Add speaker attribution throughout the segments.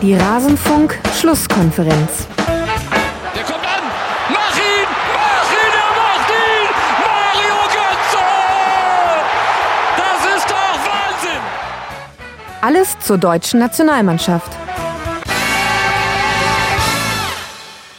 Speaker 1: Die Rasenfunk-Schlusskonferenz.
Speaker 2: Der kommt an! Mach ihn! Mach ihn! Er macht ihn! Mario Götze! Das ist doch Wahnsinn!
Speaker 1: Alles zur deutschen Nationalmannschaft.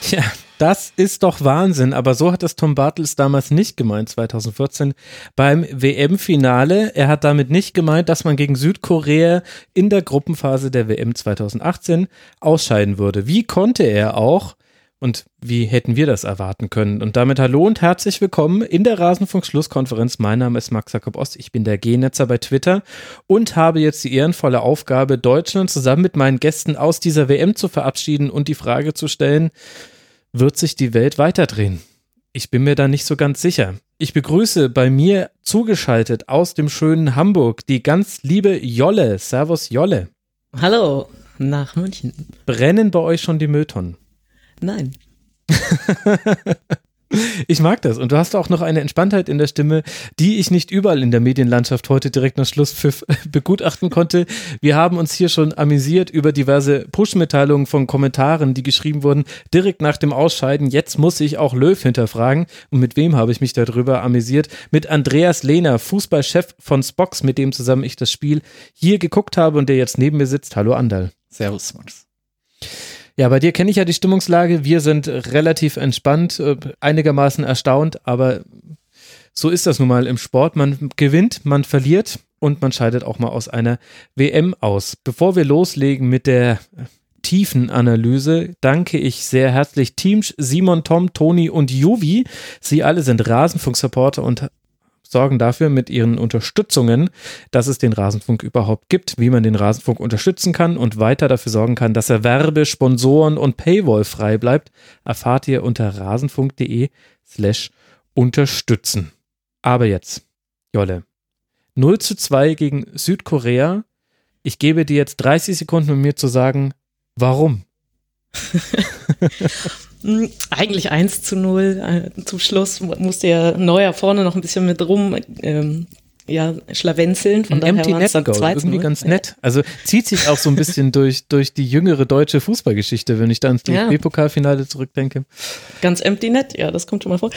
Speaker 3: Ja, das ist doch Wahnsinn, aber so hat es Tom Bartels damals nicht gemeint, 2014 beim WM-Finale. Er hat damit nicht gemeint, dass man gegen Südkorea in der Gruppenphase der WM 2018 ausscheiden würde. Wie konnte er auch? Und wie hätten wir das erwarten können? Und damit hallo und herzlich willkommen in der Rasenfunk-Schlusskonferenz. Mein Name ist Max Jakob Ost, ich bin der G-Netzer bei Twitter und habe jetzt die ehrenvolle Aufgabe, Deutschland zusammen mit meinen Gästen aus dieser WM zu verabschieden und die Frage zu stellen, wird sich die Welt weiterdrehen? Ich bin mir da nicht so ganz sicher. Ich begrüße bei mir zugeschaltet aus dem schönen Hamburg die ganz liebe Jolle. Servus Jolle.
Speaker 4: Hallo, nach München.
Speaker 3: Brennen bei euch schon die Mülltonnen?
Speaker 4: Nein.
Speaker 3: Ich mag das. Und du hast auch noch eine Entspanntheit in der Stimme, die ich nicht überall in der Medienlandschaft heute direkt nach Schlusspfiff begutachten konnte. Wir haben uns hier schon amüsiert über diverse Push-Mitteilungen von Kommentaren, die geschrieben wurden, direkt nach dem Ausscheiden. Jetzt muss ich auch Löw hinterfragen. Und mit wem habe ich mich darüber amüsiert? Mit Andreas Lehner, Fußballchef von Spox, mit dem zusammen ich das Spiel hier geguckt habe und der jetzt neben mir sitzt. Hallo Andal.
Speaker 5: Servus, Max.
Speaker 3: Ja, bei dir kenne ich ja die Stimmungslage. Wir sind relativ entspannt, äh, einigermaßen erstaunt, aber so ist das nun mal im Sport. Man gewinnt, man verliert und man scheidet auch mal aus einer WM aus. Bevor wir loslegen mit der tiefen Analyse danke ich sehr herzlich Teams Simon, Tom, Toni und Juvi. Sie alle sind Rasenfunk-Supporter und sorgen dafür mit ihren Unterstützungen, dass es den Rasenfunk überhaupt gibt, wie man den Rasenfunk unterstützen kann und weiter dafür sorgen kann, dass er Werbe, Sponsoren und Paywall frei bleibt, erfahrt ihr unter rasenfunk.de slash unterstützen. Aber jetzt, Jolle, 0 zu 2 gegen Südkorea. Ich gebe dir jetzt 30 Sekunden, um mir zu sagen, warum.
Speaker 4: Hm, Eigentlich 1 zu 0. Äh, Zum Schluss musste ja Neuer vorne noch ein bisschen mit rum ähm, ja, schlawenzeln. Von
Speaker 3: Ein
Speaker 4: daher
Speaker 3: Empty
Speaker 4: war's
Speaker 3: Net
Speaker 4: dann
Speaker 3: Goal,
Speaker 4: 2 zu
Speaker 3: irgendwie
Speaker 4: 0.
Speaker 3: ganz nett. Also zieht sich auch so ein bisschen durch, durch die jüngere deutsche Fußballgeschichte, wenn ich da ans
Speaker 4: Ja.
Speaker 3: DFB-Pokalfinale zurückdenke.
Speaker 4: Ganz empty net, ja, das kommt schon mal vor.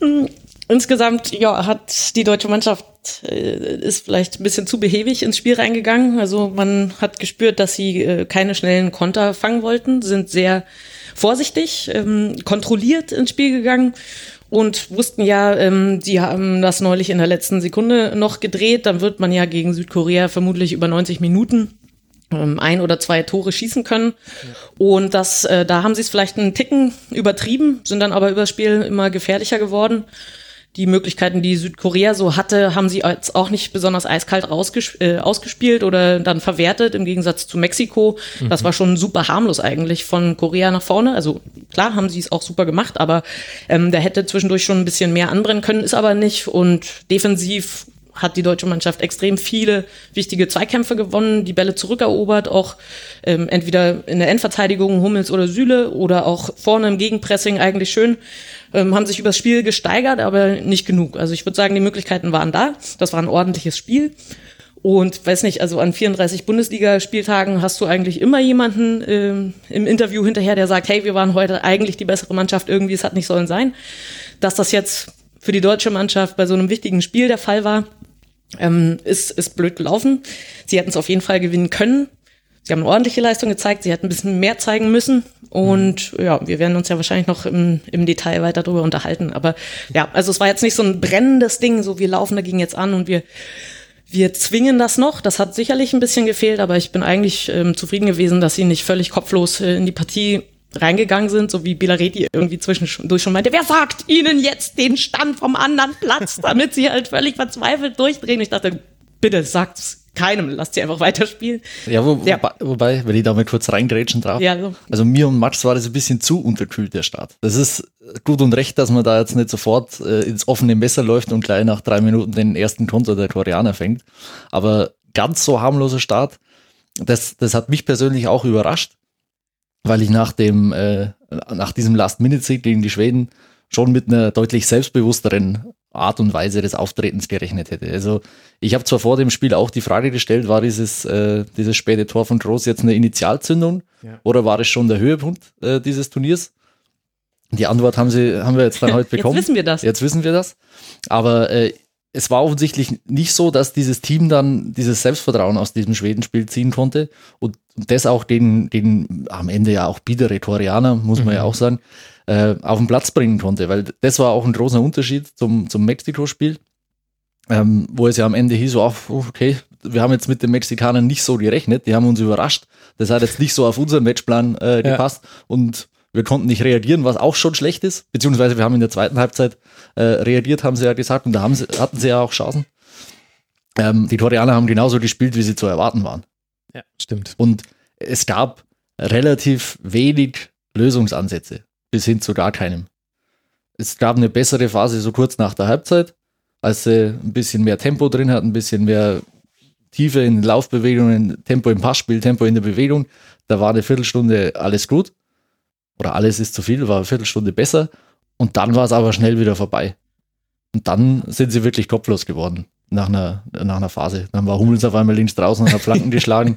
Speaker 4: Hm, Insgesamt, ja, hat die deutsche Mannschaft äh, ist vielleicht ein bisschen zu behäbig ins Spiel reingegangen. Also man hat gespürt, dass sie äh, keine schnellen Konter fangen wollten, sind sehr vorsichtig, ähm, kontrolliert ins Spiel gegangen und wussten ja, ähm, sie haben das neulich in der letzten Sekunde noch gedreht. Dann wird man ja gegen Südkorea vermutlich über 90 Minuten ähm, ein oder zwei Tore schießen können. Und das, äh, da haben sie es vielleicht einen Ticken übertrieben, sind dann aber übers Spiel immer gefährlicher geworden. Die Möglichkeiten, die Südkorea so hatte, haben sie jetzt auch nicht besonders eiskalt äh, ausgespielt oder dann verwertet, im Gegensatz zu Mexiko. Das war schon super harmlos eigentlich von Korea nach vorne. Also klar haben sie es auch super gemacht, aber ähm, da hätte zwischendurch schon ein bisschen mehr anbrennen können, ist aber nicht. Und defensiv hat die deutsche Mannschaft extrem viele wichtige Zweikämpfe gewonnen, die Bälle zurückerobert, auch ähm, entweder in der Endverteidigung Hummels oder Süle oder auch vorne im Gegenpressing eigentlich schön, ähm, haben sich übers Spiel gesteigert, aber nicht genug. Also ich würde sagen, die Möglichkeiten waren da. Das war ein ordentliches Spiel. Und weiß nicht, also an 34 Bundesligaspieltagen hast du eigentlich immer jemanden ähm, im Interview hinterher, der sagt, hey, wir waren heute eigentlich die bessere Mannschaft, irgendwie, es hat nicht sollen sein. Dass das jetzt für die deutsche Mannschaft bei so einem wichtigen Spiel der Fall war, ähm, ist, ist blöd gelaufen. Sie hätten es auf jeden Fall gewinnen können. Sie haben eine ordentliche Leistung gezeigt, sie hätten ein bisschen mehr zeigen müssen. Und ja, wir werden uns ja wahrscheinlich noch im, im Detail weiter darüber unterhalten. Aber ja, also es war jetzt nicht so ein brennendes Ding, so wir laufen dagegen jetzt an und wir, wir zwingen das noch. Das hat sicherlich ein bisschen gefehlt, aber ich bin eigentlich ähm, zufrieden gewesen, dass sie nicht völlig kopflos äh, in die Partie reingegangen sind, so wie Bilareti irgendwie zwischendurch schon meinte, wer sagt ihnen jetzt den Stand vom anderen Platz, damit sie halt völlig verzweifelt durchdrehen. Ich dachte, bitte sagt's keinem, lasst sie einfach weiterspielen.
Speaker 5: Ja, wo,
Speaker 4: Ja.
Speaker 5: Wobei, wobei, wenn ich da mal kurz reingrätschen darf.
Speaker 4: Ja, so.
Speaker 5: Also mir und Max war das ein bisschen zu unterkühlt, der Start. Das ist gut und recht, dass man da jetzt nicht sofort äh, ins offene Messer läuft und gleich nach drei Minuten den ersten Konter der Koreaner fängt. Aber ganz so harmloser Start, das, das hat mich persönlich auch überrascht, weil ich nach dem, äh, nach diesem Last-Minute-Sieg gegen die Schweden schon mit einer deutlich selbstbewussteren Art und Weise des Auftretens gerechnet hätte. Also ich habe zwar vor dem Spiel auch die Frage gestellt, war dieses, äh, dieses späte Tor von Groß jetzt eine Initialzündung
Speaker 3: Ja.
Speaker 5: oder war es schon der Höhepunkt äh, dieses Turniers? Die Antwort haben, sie, haben wir jetzt dann heute bekommen.
Speaker 4: Jetzt wissen wir das.
Speaker 5: Jetzt wissen wir das. Aber äh, es war offensichtlich nicht so, dass dieses Team dann dieses Selbstvertrauen aus diesem Schwedenspiel ziehen konnte und und das auch den, den am Ende ja auch biedere Torianer, muss man ja auch sagen, äh, auf den Platz bringen konnte. Weil das war auch ein großer Unterschied zum, zum Mexiko-Spiel, ähm, wo es ja am Ende hieß, so, okay, wir haben jetzt mit den Mexikanern nicht so gerechnet, die haben uns überrascht. Das hat jetzt nicht so auf unseren Matchplan äh,
Speaker 3: Ja.
Speaker 5: gepasst und wir konnten nicht reagieren, was auch schon schlecht ist. Beziehungsweise wir haben in der zweiten Halbzeit äh, reagiert, haben sie ja gesagt, und da haben sie, hatten sie ja auch Chancen. Ähm, die Torianer haben genauso gespielt, wie sie zu erwarten waren.
Speaker 3: Ja, stimmt.
Speaker 5: Und es gab relativ wenig Lösungsansätze, bis hin zu gar keinem. Es gab eine bessere Phase so kurz nach der Halbzeit, als sie ein bisschen mehr Tempo drin hatten, ein bisschen mehr Tiefe in Laufbewegungen, Tempo im Passspiel, Tempo in der Bewegung. Da war eine Viertelstunde alles gut. Oder alles ist zu viel, war eine Viertelstunde besser. Und dann war es aber schnell wieder vorbei. Und dann sind sie wirklich kopflos geworden nach einer, nach einer Phase. Dann war Hummels auf einmal links draußen und hat Flanken geschlagen.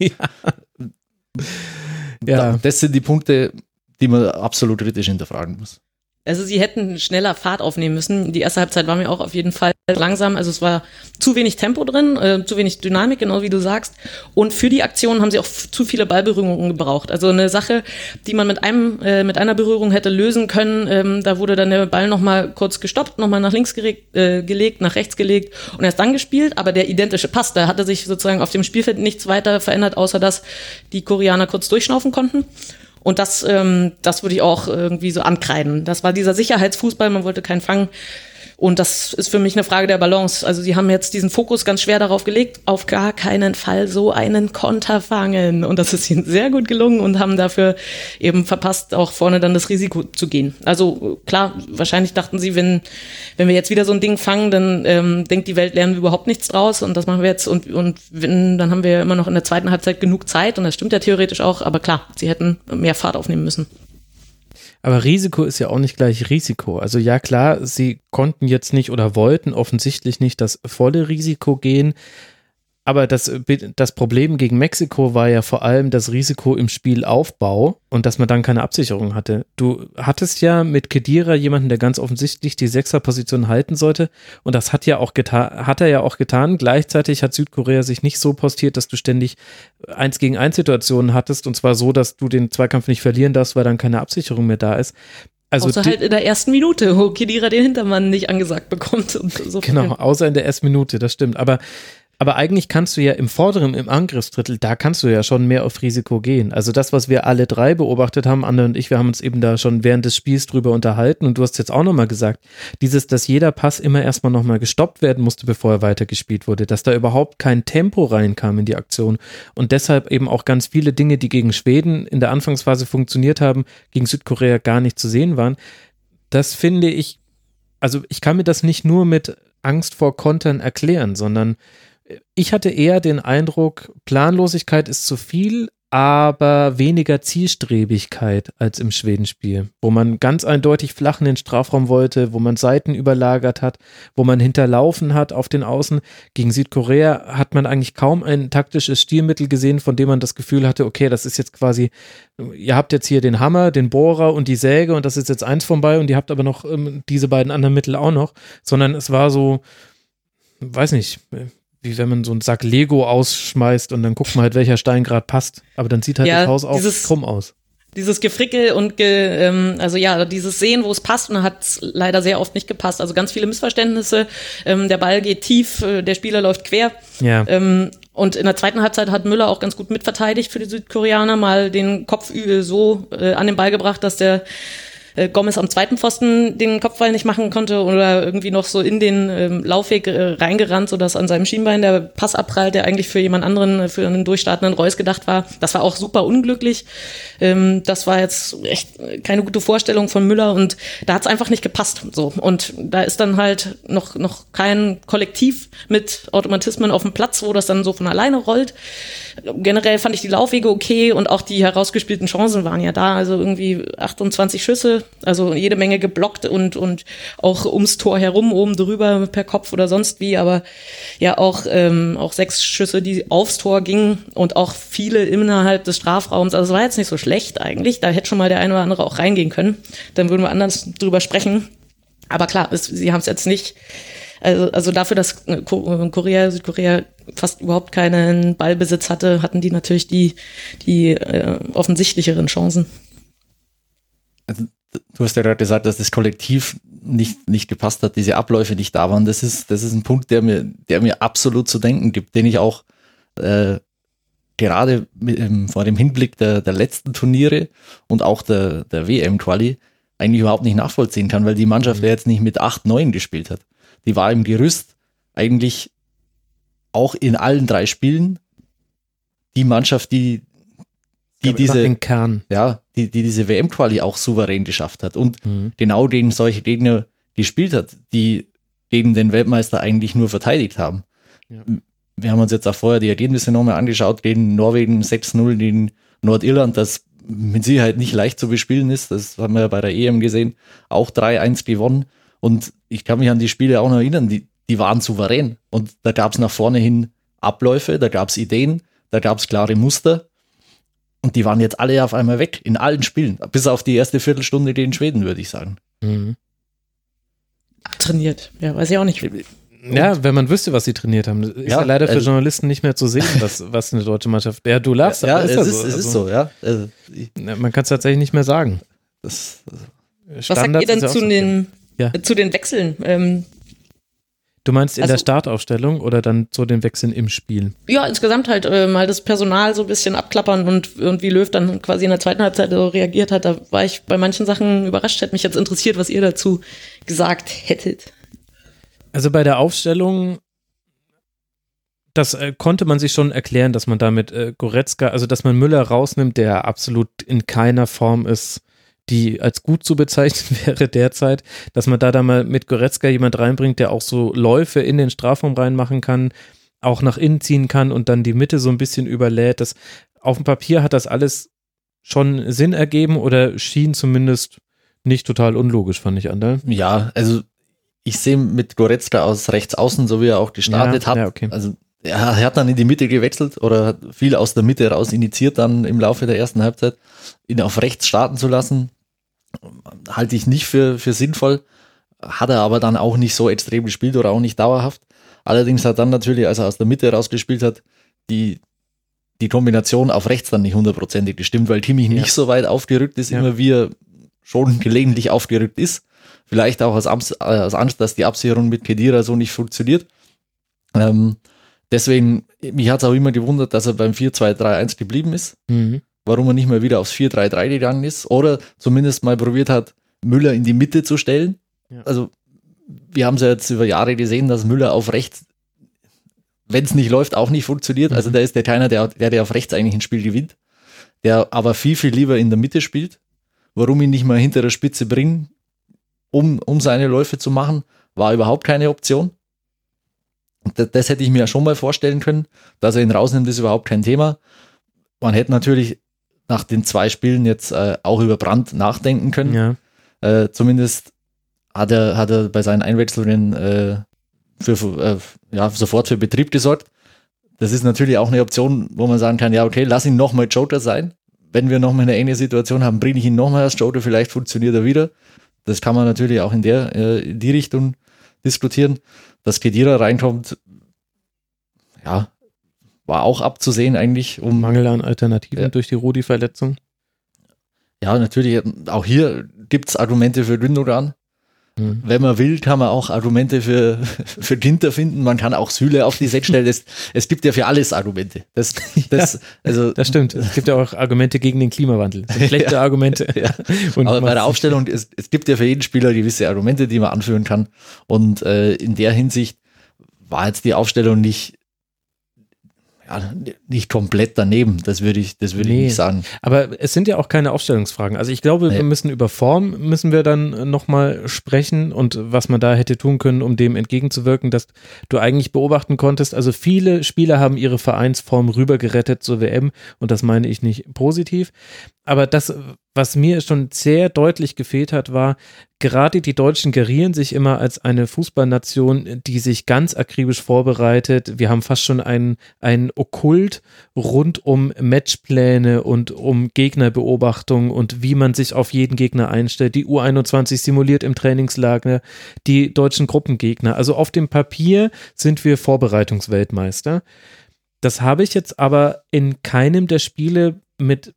Speaker 3: Ja.
Speaker 5: Da, das sind die Punkte, die man absolut kritisch hinterfragen muss.
Speaker 4: Also sie hätten schneller Fahrt aufnehmen müssen. Die erste Halbzeit war mir auch auf jeden Fall langsam. Also es war zu wenig Tempo drin, äh, zu wenig Dynamik, genau wie du sagst. Und für die Aktion haben sie auch zu viele Ballberührungen gebraucht. Also eine Sache, die man mit einem äh, mit einer Berührung hätte lösen können. Ähm, da wurde dann der Ball noch mal kurz gestoppt, noch mal nach links geregt, äh, gelegt, nach rechts gelegt und erst dann gespielt. Aber der identische Pass, da hatte sich sozusagen auf dem Spielfeld nichts weiter verändert, außer dass die Koreaner kurz durchschnaufen konnten. Und das, ähm, das würde ich auch irgendwie so ankreiden. Das war dieser Sicherheitsfußball, man wollte keinen fangen. Und das ist für mich eine Frage der Balance. Also sie haben jetzt diesen Fokus ganz schwer darauf gelegt, auf gar keinen Fall so einen Konter fangen. Und das ist ihnen sehr gut gelungen und haben dafür eben verpasst, auch vorne dann das Risiko zu gehen. Also klar, wahrscheinlich dachten sie, wenn, wenn wir jetzt wieder so ein Ding fangen, dann ähm, denkt die Welt, lernen wir überhaupt nichts draus und das machen wir jetzt. Und, und wenn, dann haben wir immer noch in der zweiten Halbzeit genug Zeit und das stimmt ja theoretisch auch. Aber klar, sie hätten mehr Fahrt aufnehmen müssen.
Speaker 3: Aber Risiko ist ja auch nicht gleich Risiko. Also ja klar, sie konnten jetzt nicht oder wollten offensichtlich nicht das volle Risiko gehen. Aber das, das Problem gegen Mexiko war ja vor allem das Risiko im Spielaufbau und dass man dann keine Absicherung hatte. Du hattest ja mit Kedira jemanden, der ganz offensichtlich die Sechserposition halten sollte und das hat ja auch getan, hat er ja auch getan. Gleichzeitig hat Südkorea sich nicht so postiert, dass du ständig eins gegen eins Situationen hattest und zwar so, dass du den Zweikampf nicht verlieren darfst, weil dann keine Absicherung mehr da ist. Also
Speaker 4: Außer halt in der ersten Minute, wo Kedira den Hintermann nicht angesagt bekommt. Und so
Speaker 3: Genau, außer in der ersten Minute, das stimmt. Aber, aber eigentlich kannst du ja im vorderen, im Angriffsdrittel, da kannst du ja schon mehr auf Risiko gehen. Also das, was wir alle drei beobachtet haben, Anne und ich, wir haben uns eben da schon während des Spiels drüber unterhalten und du hast jetzt auch nochmal gesagt, dieses, dass jeder Pass immer erstmal nochmal gestoppt werden musste, bevor er weitergespielt wurde, dass da überhaupt kein Tempo reinkam in die Aktion und deshalb eben auch ganz viele Dinge, die gegen Schweden in der Anfangsphase funktioniert haben, gegen Südkorea gar nicht zu sehen waren. Das finde ich also ich kann mir das nicht nur mit Angst vor Kontern erklären, sondern ich hatte eher den Eindruck, Planlosigkeit ist zu viel, aber weniger Zielstrebigkeit als im Schwedenspiel, wo man ganz eindeutig flach in den Strafraum wollte, wo man Seiten überlagert hat, wo man hinterlaufen hat auf den Außen. Gegen Südkorea hat man eigentlich kaum ein taktisches Stilmittel gesehen, von dem man das Gefühl hatte, okay, das ist jetzt quasi, ihr habt jetzt hier den Hammer, den Bohrer und die Säge und das ist jetzt eins vorbei und ihr habt aber noch ähm, diese beiden anderen Mittel auch noch, sondern es war so, weiß nicht, wie wenn man so einen Sack Lego ausschmeißt und dann guckt man halt, welcher Stein gerade passt. Aber dann sieht halt
Speaker 4: Ja,
Speaker 3: das Haus auch
Speaker 4: dieses-
Speaker 3: krumm aus.
Speaker 4: Dieses Gefrickel und ge, ähm, also ja, dieses Sehen, wo es passt, und dann hat es leider sehr oft nicht gepasst. Also ganz viele Missverständnisse. Ähm, der Ball geht tief, äh, der Spieler läuft quer.
Speaker 3: Ja.
Speaker 4: Ähm, und in der zweiten Halbzeit hat Müller auch ganz gut mitverteidigt für die Südkoreaner, mal den Kopf ü- so äh, an den Ball gebracht, dass der äh, Gomez am zweiten Pfosten den Kopfball nicht machen konnte oder irgendwie noch so in den ähm, Laufweg äh, reingerannt, sodass an seinem Schienbein der Pass abprallt, der eigentlich für jemand anderen, äh, für einen durchstartenden Reus gedacht war. Das war auch super unglücklich. Ähm, das war jetzt echt keine gute Vorstellung von Müller und da hat es einfach nicht gepasst. So und da ist dann halt noch noch kein Kollektiv mit Automatismen auf dem Platz, wo das dann so von alleine rollt. Generell fand ich die Laufwege okay und auch die herausgespielten Chancen waren ja da. Also irgendwie 28 Schüsse, Also jede Menge geblockt und, und auch ums Tor herum, oben drüber per Kopf oder sonst wie, aber ja auch, ähm, auch sechs Schüsse, die aufs Tor gingen und auch viele innerhalb des Strafraums. Also es war jetzt nicht so schlecht eigentlich. Da hätte schon mal der eine oder andere auch reingehen können. Dann würden wir anders drüber sprechen. Aber klar, es, sie haben es jetzt nicht also, also dafür, dass Korea, Südkorea fast überhaupt keinen Ballbesitz hatte, hatten die natürlich die, die äh, offensichtlicheren Chancen.
Speaker 5: Also, du hast ja gerade gesagt, dass das Kollektiv nicht, nicht gepasst hat, diese Abläufe nicht da waren. Das ist, das ist ein Punkt, der mir, der mir absolut zu denken gibt, den ich auch äh, gerade mit, ähm, vor dem Hinblick der, der letzten Turniere und auch der, der WM-Quali eigentlich überhaupt nicht nachvollziehen kann, weil die Mannschaft ja jetzt nicht mit 8-9 gespielt hat die war im Gerüst eigentlich auch in allen drei Spielen die Mannschaft, die, die diese,
Speaker 3: den Kern.
Speaker 5: ja, die, die diese WM-Quali auch souverän geschafft hat und
Speaker 3: Mhm.
Speaker 5: genau gegen solche Gegner gespielt hat, die gegen den Weltmeister eigentlich nur verteidigt haben.
Speaker 3: Ja.
Speaker 5: Wir haben uns jetzt auch vorher die Ergebnisse nochmal angeschaut, gegen Norwegen 6-0, gegen Nordirland, das mit Sicherheit nicht leicht zu bespielen ist. Das haben wir ja bei der EM gesehen. Auch 3-1 gewonnen. Und ich kann mich an die Spiele auch noch erinnern, die, die waren souverän. Und da gab es nach vorne hin Abläufe, da gab es Ideen, da gab es klare Muster. Und die waren jetzt alle auf einmal weg, in allen Spielen. Bis auf die erste Viertelstunde gegen Schweden, würde ich sagen.
Speaker 3: Mhm.
Speaker 4: Trainiert. Ja, weiß ich auch nicht.
Speaker 3: Ja, wenn man wüsste, was sie trainiert haben. Ist ja,
Speaker 5: Ja,
Speaker 3: leider für
Speaker 5: also-
Speaker 3: Journalisten nicht mehr zu sehen, was, was eine deutsche Mannschaft. Ja, du lachst,
Speaker 5: ja,
Speaker 3: aber
Speaker 5: es,
Speaker 3: ja
Speaker 5: ist,
Speaker 3: so.
Speaker 5: es ist
Speaker 3: Also,
Speaker 5: so, ja. Also, ich-
Speaker 3: ja, Man kann es tatsächlich nicht mehr sagen.
Speaker 5: das,
Speaker 4: Was sagt ihr denn
Speaker 3: ist
Speaker 4: zu den,
Speaker 3: Ja.
Speaker 4: zu den Wechseln? Ähm,
Speaker 3: Du meinst in
Speaker 4: Also-
Speaker 3: der Startaufstellung oder dann zu den Wechseln im Spiel?
Speaker 4: ja, insgesamt halt äh, mal das Personal so ein bisschen abklappern und, und wie Löw dann quasi in der zweiten Halbzeit so reagiert hat. Da war ich bei manchen Sachen überrascht. Hätte mich jetzt interessiert, was ihr dazu gesagt hättet.
Speaker 3: Also bei der Aufstellung, das äh, konnte man sich schon erklären, dass man damit äh, Goretzka, also dass man Müller rausnimmt, der absolut in keiner Form ist, die als gut zu bezeichnen wäre derzeit, dass man da dann mal mit Goretzka jemand reinbringt, der auch so Läufe in den Strafraum reinmachen kann, auch nach innen ziehen kann und dann die Mitte so ein bisschen überlädt. Das, auf dem Papier hat das alles schon Sinn ergeben oder schien zumindest nicht total unlogisch, fand ich, Andal.
Speaker 5: ja, also ich sehe mit Goretzka aus rechts außen, so wie er auch gestartet
Speaker 3: Ja,
Speaker 5: hat.
Speaker 3: ja, okay.
Speaker 5: Also er hat dann in die Mitte gewechselt oder hat viel aus der Mitte raus initiiert dann im Laufe der ersten Halbzeit. Ihn auf rechts starten zu lassen, halte ich nicht für, für sinnvoll. Hat er aber dann auch nicht so extrem gespielt oder auch nicht dauerhaft. Allerdings hat dann natürlich, als er aus der Mitte rausgespielt hat, die, die Kombination auf rechts dann nicht hundertprozentig gestimmt, weil Kimmich nicht so weit aufgerückt ist,
Speaker 3: Ja.
Speaker 5: immer wie er schon gelegentlich aufgerückt ist. Vielleicht auch aus, Amts, äh, aus Angst, dass die Absicherung mit Kedira so nicht funktioniert. Ähm, deswegen, mich hat es auch immer gewundert, dass er beim 4-2-3-1 geblieben ist.
Speaker 3: Mhm.
Speaker 5: Warum er nicht mal wieder aufs 4-3-3 gegangen ist. Oder zumindest mal probiert hat, Müller in die Mitte zu stellen.
Speaker 3: Ja.
Speaker 5: Also, wir haben es ja jetzt über Jahre gesehen, dass Müller auf rechts, wenn es nicht läuft, auch nicht funktioniert. Also,
Speaker 3: Mhm.
Speaker 5: da ist der keiner, der, der, der auf rechts eigentlich ein Spiel gewinnt. Der aber viel, viel lieber in der Mitte spielt. Warum ihn nicht mal hinter der Spitze bringen, um, um seine Läufe zu machen, war überhaupt keine Option. Das, das hätte ich mir schon mal vorstellen können, dass er ihn rausnimmt, ist überhaupt kein Thema. Man hätte natürlich nach den zwei Spielen jetzt äh, auch über Brand nachdenken können.
Speaker 3: Ja.
Speaker 5: Äh, zumindest hat er, hat er bei seinen Einwechslungen äh, für, äh, ja, sofort für Betrieb gesorgt. Das ist natürlich auch eine Option, wo man sagen kann, ja, okay, lass ihn nochmal Joker sein. Wenn wir nochmal eine enge Situation haben, bringe ich ihn nochmal als Joker, vielleicht funktioniert er wieder. Das kann man natürlich auch in, der, äh, in die Richtung diskutieren. Dass Kedira reinkommt, ja, war auch abzusehen eigentlich, um
Speaker 3: Mangel an Alternativen
Speaker 5: Ja.
Speaker 3: durch die Rudi-Verletzung.
Speaker 5: Ja, natürlich, auch hier gibt's Argumente für Gündogan.
Speaker 3: Mhm.
Speaker 5: Wenn man will, kann man auch Argumente für, für Ginter finden. Man kann auch Süle auf die Sechs stellen. Es, es gibt ja für alles Argumente. Das, das, also,
Speaker 3: Das stimmt. Es gibt ja auch Argumente gegen den Klimawandel. Schlechte Argumente.
Speaker 5: Ja.
Speaker 3: Und
Speaker 5: aber bei der Aufstellung, es, es gibt ja für jeden Spieler gewisse Argumente, die man anführen kann. Und äh, in der Hinsicht war jetzt die Aufstellung nicht, ja, nicht komplett daneben. Das würde ich, das würde
Speaker 3: Nee.
Speaker 5: ich nicht sagen.
Speaker 3: Aber es sind ja auch keine Aufstellungsfragen. Also ich glaube,
Speaker 5: Nee.
Speaker 3: wir müssen über Form, müssen wir dann nochmal sprechen und was man da hätte tun können, um dem entgegenzuwirken, dass du eigentlich beobachten konntest. Also viele Spieler haben ihre Vereinsform rübergerettet zur WM und das meine ich nicht positiv. Aber das, was mir schon sehr deutlich gefehlt hat, war, gerade die Deutschen gerieren sich immer als eine Fußballnation, die sich ganz akribisch vorbereitet. Wir haben fast schon ein, ein Okkult rund um Matchpläne und um Gegnerbeobachtung und wie man sich auf jeden Gegner einstellt. Die U21 simuliert im Trainingslager die deutschen Gruppengegner. Also auf dem Papier sind wir Vorbereitungsweltmeister. Das habe ich jetzt aber in keinem der Spiele mit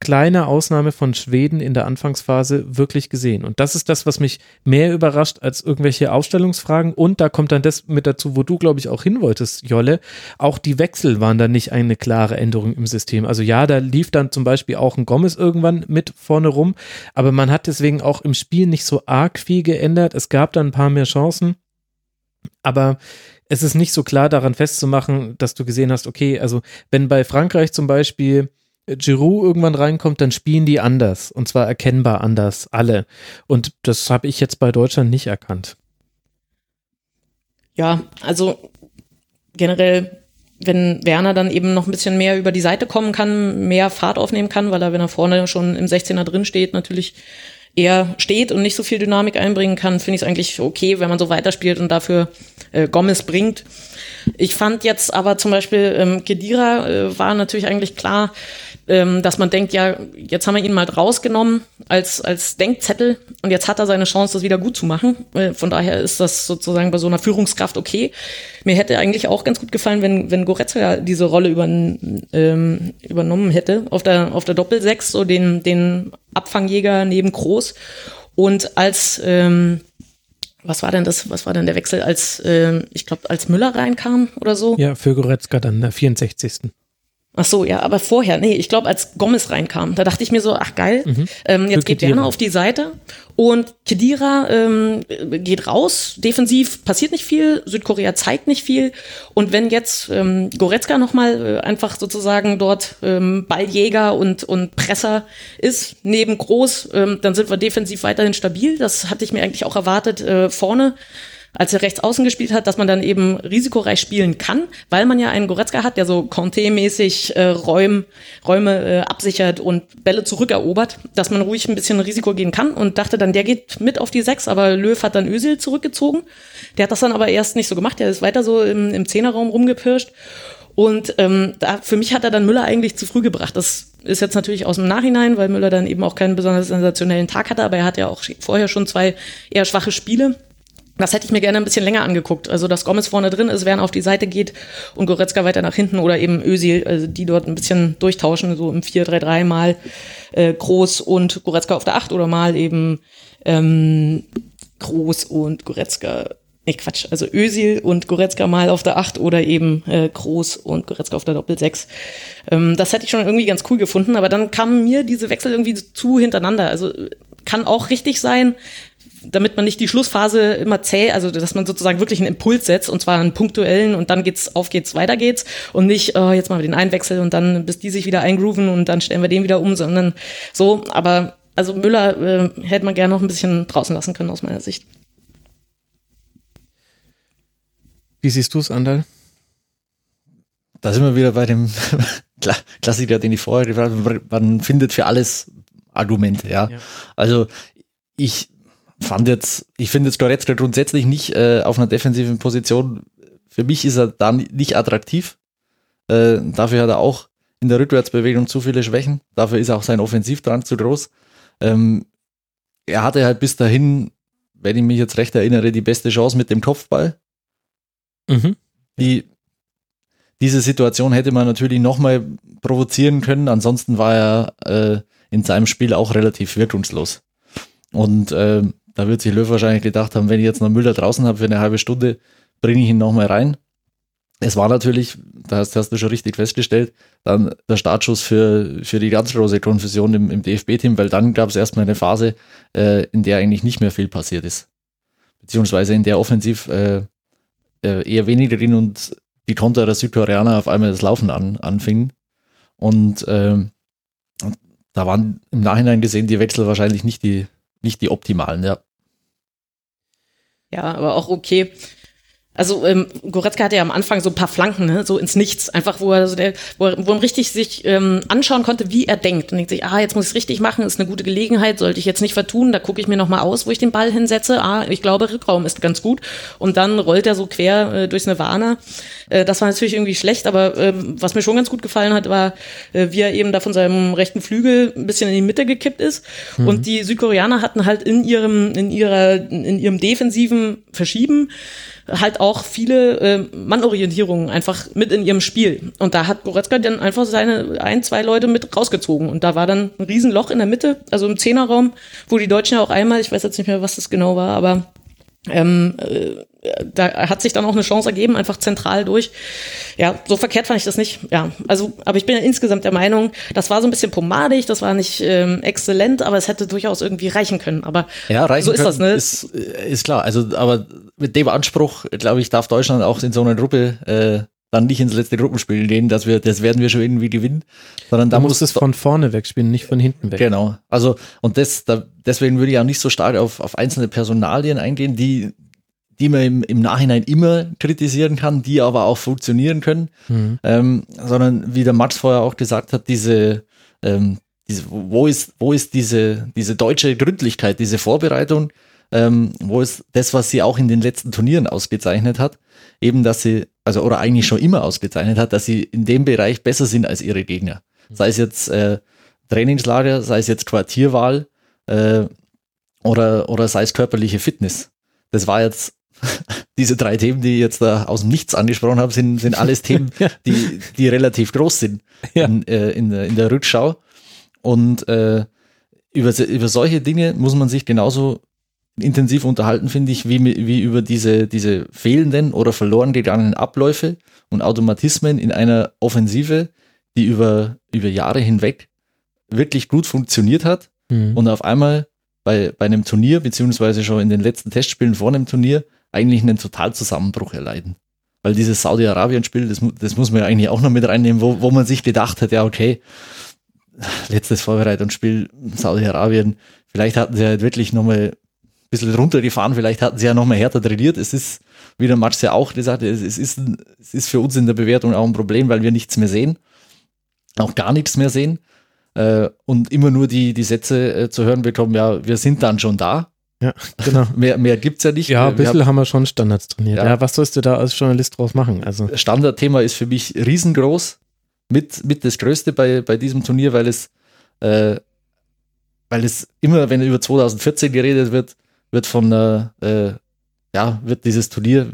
Speaker 3: kleine Ausnahme von Schweden in der Anfangsphase wirklich gesehen. Und das ist das, was mich mehr überrascht als irgendwelche Ausstellungsfragen. Und da kommt dann das mit dazu, wo du, glaube ich, auch hin wolltest, Jolle. Auch die Wechsel waren dann nicht eine klare Änderung im System. Also ja, da lief dann zum Beispiel auch ein Gomez irgendwann mit vorne rum, aber man hat deswegen auch im Spiel nicht so arg viel geändert. Es gab dann ein paar mehr Chancen. Aber es ist nicht so klar daran festzumachen, dass du gesehen hast, okay, also wenn bei Frankreich zum Beispiel Giroud irgendwann reinkommt, dann spielen die anders und zwar erkennbar anders, alle. Und das habe ich jetzt bei Deutschland nicht erkannt.
Speaker 4: Ja, also generell, wenn Werner dann eben noch ein bisschen mehr über die Seite kommen kann, mehr Fahrt aufnehmen kann, weil er, wenn er vorne schon im 16er drin steht, natürlich eher steht und nicht so viel Dynamik einbringen kann, finde ich es eigentlich okay, wenn man so weiterspielt und dafür äh, Gomez bringt. Ich fand jetzt aber zum Beispiel ähm, Kedira äh, war natürlich eigentlich klar, ähm, dass man denkt, ja, jetzt haben wir ihn mal rausgenommen als, als Denkzettel und jetzt hat er seine Chance, das wieder gut zu machen. Äh, von daher ist das sozusagen bei so einer Führungskraft okay. Mir hätte eigentlich auch ganz gut gefallen, wenn, wenn Goretzka diese Rolle über, ähm, übernommen hätte, auf der, auf der Doppelsechs, so den, den Abfangjäger neben Groß. Und als, ähm, was war denn das, was war denn der Wechsel, als, ähm, ich glaube, als Müller reinkam oder so?
Speaker 3: Ja, für Goretzka dann, der 64.
Speaker 4: Ach so, ja, aber vorher, nee, ich glaube, als Gomez reinkam, da dachte ich mir so, ach geil, mhm. ähm, jetzt geht Werner auf die Seite und Kedira ähm, geht raus, defensiv passiert nicht viel, Südkorea zeigt nicht viel und wenn jetzt ähm, Goretzka nochmal äh, einfach sozusagen dort ähm, Balljäger und, und Presser ist, neben Groß, ähm, dann sind wir defensiv weiterhin stabil, das hatte ich mir eigentlich auch erwartet, äh, vorne als er rechts außen gespielt hat, dass man dann eben risikoreich spielen kann, weil man ja einen Goretzka hat, der so Conte-mäßig äh, Räum, Räume äh, absichert und Bälle zurückerobert, dass man ruhig ein bisschen Risiko gehen kann und dachte dann, der geht mit auf die Sechs, aber Löw hat dann Ösil zurückgezogen. Der hat das dann aber erst nicht so gemacht, der ist weiter so im, im Zehnerraum rumgepirscht. Und ähm, da, für mich hat er dann Müller eigentlich zu früh gebracht. Das ist jetzt natürlich aus dem Nachhinein, weil Müller dann eben auch keinen besonders sensationellen Tag hatte, aber er hat ja auch vorher schon zwei eher schwache Spiele. Das hätte ich mir gerne ein bisschen länger angeguckt. Also, dass Gomez vorne drin ist, Werner auf die Seite geht und Goretzka weiter nach hinten oder eben Özil, also die dort ein bisschen durchtauschen, so im 4-3-3 mal äh, Groß und Goretzka auf der 8 oder mal eben ähm, Groß und Goretzka Nee, Quatsch. Also Ösil und Goretzka mal auf der 8 oder eben äh, Groß und Goretzka auf der Doppel-6. Ähm, das hätte ich schon irgendwie ganz cool gefunden, aber dann kamen mir diese Wechsel irgendwie zu hintereinander. Also kann auch richtig sein, damit man nicht die Schlussphase immer zäh, also dass man sozusagen wirklich einen Impuls setzt und zwar einen punktuellen und dann geht's, auf geht's, weiter geht's und nicht, oh, jetzt machen wir den Einwechsel und dann bis die sich wieder eingrooven und dann stellen wir den wieder um, sondern so, aber also Müller äh, hätte man gerne noch ein bisschen draußen lassen können aus meiner Sicht.
Speaker 3: Wie siehst du es, Andal?
Speaker 5: Da sind wir wieder bei dem Klassiker, den ich vorher gefragt habe. Man findet für alles Argumente, ja. ja. Also ich fand jetzt, ich finde jetzt Goretzka grundsätzlich nicht äh, auf einer defensiven Position. Für mich ist er da nicht attraktiv. Äh, dafür hat er auch in der Rückwärtsbewegung zu viele Schwächen. Dafür ist auch sein Offensivdrang zu groß. Ähm, er hatte halt bis dahin, wenn ich mich jetzt recht erinnere, die beste Chance mit dem Kopfball. Mhm. Die, diese Situation hätte man natürlich nochmal provozieren können. Ansonsten war er äh, in seinem Spiel auch relativ wirkungslos. Und äh, da wird sich Löw wahrscheinlich gedacht haben, wenn ich jetzt noch Müller draußen habe für eine halbe Stunde, bringe ich ihn nochmal rein. Es war natürlich, das hast du schon richtig festgestellt, dann der Startschuss für, für die ganz große Konfusion im, im DFB-Team, weil dann gab es erstmal eine Phase, äh, in der eigentlich nicht mehr viel passiert ist. Beziehungsweise in der offensiv äh, äh, eher weniger drin und die Konter der Südkoreaner auf einmal das Laufen an, anfingen. Und äh, da waren im Nachhinein gesehen die Wechsel wahrscheinlich nicht die, nicht die optimalen, ja.
Speaker 4: Ja, aber auch okay. Also ähm, Goretzka hatte ja am Anfang so ein paar Flanken, ne? so ins Nichts, einfach wo er, so der, wo er, wo er richtig sich ähm, anschauen konnte, wie er denkt und denkt sich, ah, jetzt muss ich es richtig machen, ist eine gute Gelegenheit, sollte ich jetzt nicht vertun, da gucke ich mir nochmal aus, wo ich den Ball hinsetze, ah, ich glaube, Rückraum ist ganz gut und dann rollt er so quer äh, durchs Nirvana. Äh, das war natürlich irgendwie schlecht, aber ähm, was mir schon ganz gut gefallen hat, war, äh, wie er eben da von seinem rechten Flügel ein bisschen in die Mitte gekippt ist mhm. und die Südkoreaner hatten halt in ihrem, in ihrer, in ihrem defensiven Verschieben halt auch viele äh, Mannorientierungen einfach mit in ihrem Spiel. Und da hat Goretzka dann einfach seine ein, zwei Leute mit rausgezogen. Und da war dann ein Riesenloch in der Mitte, also im Zehnerraum, wo die Deutschen ja auch einmal, ich weiß jetzt nicht mehr, was das genau war, aber ähm, äh, da hat sich dann auch eine Chance ergeben, einfach zentral durch. Ja, so verkehrt fand ich das nicht. Ja, also, aber ich bin ja insgesamt der Meinung, das war so ein bisschen pomadig, das war nicht ähm, exzellent, aber es hätte durchaus irgendwie reichen können. Aber
Speaker 5: ja, reichen
Speaker 4: so ist das, ne?
Speaker 5: Ist, ist klar. Also, aber mit dem Anspruch, glaube ich, darf Deutschland auch in so einer Gruppe äh, dann nicht ins letzte Gruppenspiel gehen, dass wir, das werden wir schon irgendwie gewinnen, sondern da muss es
Speaker 3: von vorne wegspielen, nicht von hinten weg.
Speaker 5: Genau. Also und das, da, deswegen würde ich auch nicht so stark auf, auf einzelne Personalien eingehen, die die man im, im Nachhinein immer kritisieren kann, die aber auch funktionieren können, mhm. ähm, sondern wie der Max vorher auch gesagt hat, diese, ähm, diese wo ist, wo ist diese, diese deutsche Gründlichkeit, diese Vorbereitung, ähm, wo ist das, was sie auch in den letzten Turnieren ausgezeichnet hat, eben, dass sie, also oder eigentlich schon immer ausgezeichnet hat, dass sie in dem Bereich besser sind als ihre Gegner. Sei es jetzt äh, Trainingslager, sei es jetzt Quartierwahl äh, oder, oder sei es körperliche Fitness. Das war jetzt diese drei Themen, die ich jetzt da aus dem Nichts angesprochen habe, sind, sind alles Themen, die, die relativ groß sind ja. in, äh, in, der, in der Rückschau. Und äh, über, über solche Dinge muss man sich genauso intensiv unterhalten, finde ich, wie, wie über diese, diese fehlenden oder verloren gegangenen Abläufe und Automatismen in einer Offensive, die über, über Jahre hinweg wirklich gut funktioniert hat mhm. und auf einmal bei, bei einem Turnier, beziehungsweise schon in den letzten Testspielen vor einem Turnier, eigentlich einen Totalzusammenbruch erleiden. Weil dieses Saudi-Arabien-Spiel, das, das muss man ja eigentlich auch noch mit reinnehmen, wo, wo man sich gedacht hat, ja, okay, letztes Vorbereitungsspiel Saudi-Arabien, vielleicht hatten sie halt wirklich nochmal bisschen runtergefahren, vielleicht hatten sie ja nochmal härter trainiert. Es ist, wie der Matsch ja auch gesagt hat, es ist, es ist für uns in der Bewertung auch ein Problem, weil wir nichts mehr sehen, auch gar nichts mehr sehen äh, und immer nur die, die Sätze äh, zu hören bekommen, ja, wir sind dann schon da.
Speaker 3: Ja, genau.
Speaker 5: mehr, mehr gibt es ja nicht.
Speaker 3: Ja, ein bisschen wir haben wir schon Standards trainiert. Ja. ja. was sollst du da als Journalist draus machen? Also.
Speaker 5: Standardthema ist für mich riesengroß. Mit, mit das Größte bei, bei diesem Turnier, weil es, äh, weil es immer, wenn über 2014 geredet wird, wird von, äh, ja, wird dieses Turnier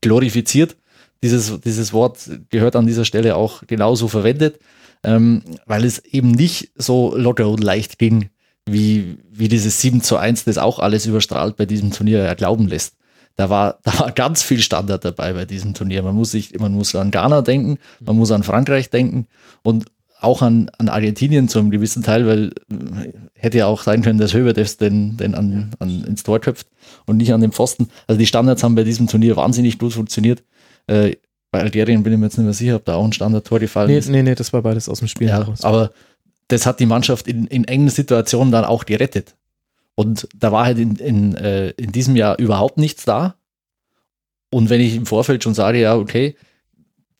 Speaker 5: glorifiziert. Dieses, dieses Wort gehört an dieser Stelle auch genauso verwendet, ähm, weil es eben nicht so locker und leicht ging wie, wie dieses 7 zu 1 das auch alles überstrahlt bei diesem Turnier erglauben lässt. Da war, da war ganz viel Standard dabei bei diesem Turnier. Man muss sich, man muss an Ghana denken, man muss an Frankreich denken und auch an, an Argentinien zu einem gewissen Teil, weil äh, hätte ja auch sein können, dass Höberdes den, den an, an, ins Tor köpft und nicht an den Pfosten. Also die Standards haben bei diesem Turnier wahnsinnig gut funktioniert. Äh, bei Algerien bin ich mir jetzt nicht mehr sicher, ob da auch ein Standard-Tor gefallen
Speaker 3: nee,
Speaker 5: ist.
Speaker 3: Nee, nee, das war beides aus dem Spiel
Speaker 5: ja, heraus. Aber das hat die Mannschaft in, in engen Situationen dann auch gerettet. Und da war halt in, in, äh, in diesem Jahr überhaupt nichts da. Und wenn ich im Vorfeld schon sage, ja, okay,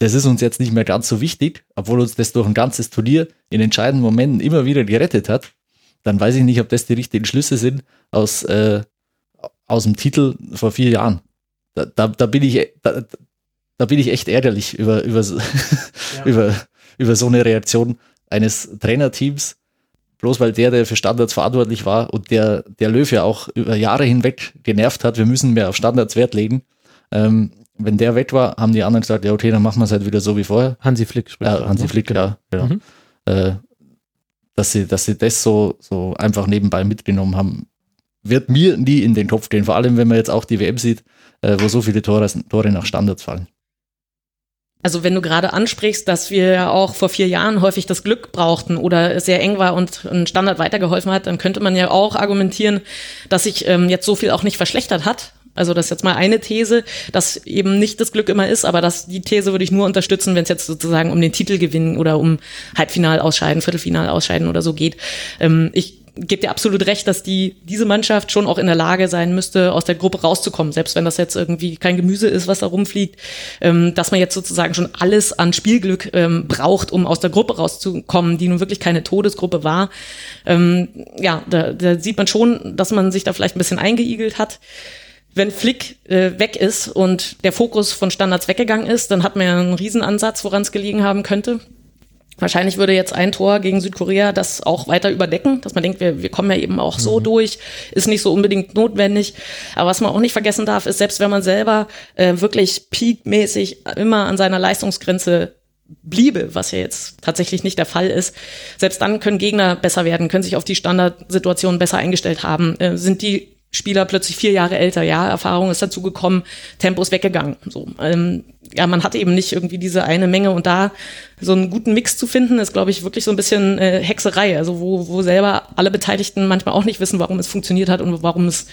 Speaker 5: das ist uns jetzt nicht mehr ganz so wichtig, obwohl uns das durch ein ganzes Turnier in entscheidenden Momenten immer wieder gerettet hat, dann weiß ich nicht, ob das die richtigen Schlüsse sind aus, äh, aus dem Titel vor vier Jahren. Da, da, da bin ich, da, da bin ich echt ärgerlich über, über, ja. über, über so eine Reaktion eines Trainerteams, bloß weil der, der für Standards verantwortlich war und der, der Löw ja auch über Jahre hinweg genervt hat, wir müssen mehr auf Standards Wert legen. Ähm, wenn der weg war, haben die anderen gesagt, ja, okay, dann machen wir es halt wieder so wie vorher.
Speaker 3: Hansi Flick
Speaker 5: spricht. Ja, Hansi ne? Flick, ja, genau. Mhm. Äh, dass sie, dass sie das so, so einfach nebenbei mitgenommen haben, wird mir nie in den Kopf gehen. Vor allem, wenn man jetzt auch die WM sieht, äh, wo so viele Tore, Tore nach Standards fallen.
Speaker 4: Also wenn du gerade ansprichst, dass wir ja auch vor vier Jahren häufig das Glück brauchten oder es sehr eng war und ein Standard weitergeholfen hat, dann könnte man ja auch argumentieren, dass sich ähm, jetzt so viel auch nicht verschlechtert hat. Also das ist jetzt mal eine These, dass eben nicht das Glück immer ist, aber dass die These würde ich nur unterstützen, wenn es jetzt sozusagen um den Titel gewinnen oder um Halbfinal ausscheiden, Viertelfinal ausscheiden oder so geht. Ähm, ich gebe dir absolut recht, dass die, diese Mannschaft schon auch in der Lage sein müsste, aus der Gruppe rauszukommen, selbst wenn das jetzt irgendwie kein Gemüse ist, was da rumfliegt, ähm, dass man jetzt sozusagen schon alles an Spielglück ähm, braucht, um aus der Gruppe rauszukommen, die nun wirklich keine Todesgruppe war. Ähm, ja, da, da sieht man schon, dass man sich da vielleicht ein bisschen eingeigelt hat wenn Flick äh, weg ist und der Fokus von Standards weggegangen ist, dann hat man ja einen Riesenansatz, woran es gelegen haben könnte. Wahrscheinlich würde jetzt ein Tor gegen Südkorea das auch weiter überdecken, dass man denkt, wir, wir kommen ja eben auch so mhm. durch, ist nicht so unbedingt notwendig. Aber was man auch nicht vergessen darf, ist, selbst wenn man selber äh, wirklich peakmäßig immer an seiner Leistungsgrenze bliebe, was ja jetzt tatsächlich nicht der Fall ist, selbst dann können Gegner besser werden, können sich auf die Standardsituation besser eingestellt haben, äh, sind die Spieler plötzlich vier Jahre älter, ja, Erfahrung ist dazu gekommen, Tempo ist weggegangen. So, ähm, ja, man hat eben nicht irgendwie diese eine Menge und da so einen guten Mix zu finden, ist, glaube ich, wirklich so ein bisschen äh, Hexerei. Also wo, wo selber alle Beteiligten manchmal auch nicht wissen, warum es funktioniert hat und warum es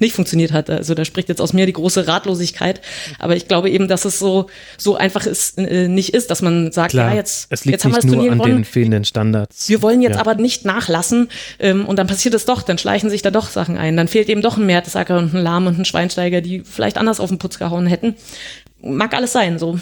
Speaker 4: nicht funktioniert hat. Also da spricht jetzt aus mir die große Ratlosigkeit. Aber ich glaube eben, dass es so, so einfach ist, äh, nicht ist, dass man sagt,
Speaker 3: Klar,
Speaker 4: ja, jetzt,
Speaker 3: es liegt
Speaker 4: jetzt haben wir das
Speaker 3: nur
Speaker 4: Turnier
Speaker 3: an
Speaker 4: gewonnen.
Speaker 3: den fehlenden Standards.
Speaker 4: Wir wollen jetzt
Speaker 3: Ja.
Speaker 4: aber nicht nachlassen ähm, und dann passiert es doch, dann schleichen sich da doch Sachen ein. Dann fehlt eben doch ein Mertesacker und ein Lahm und ein Schweinsteiger, die vielleicht anders auf den Putz gehauen hätten. Mag alles sein, so.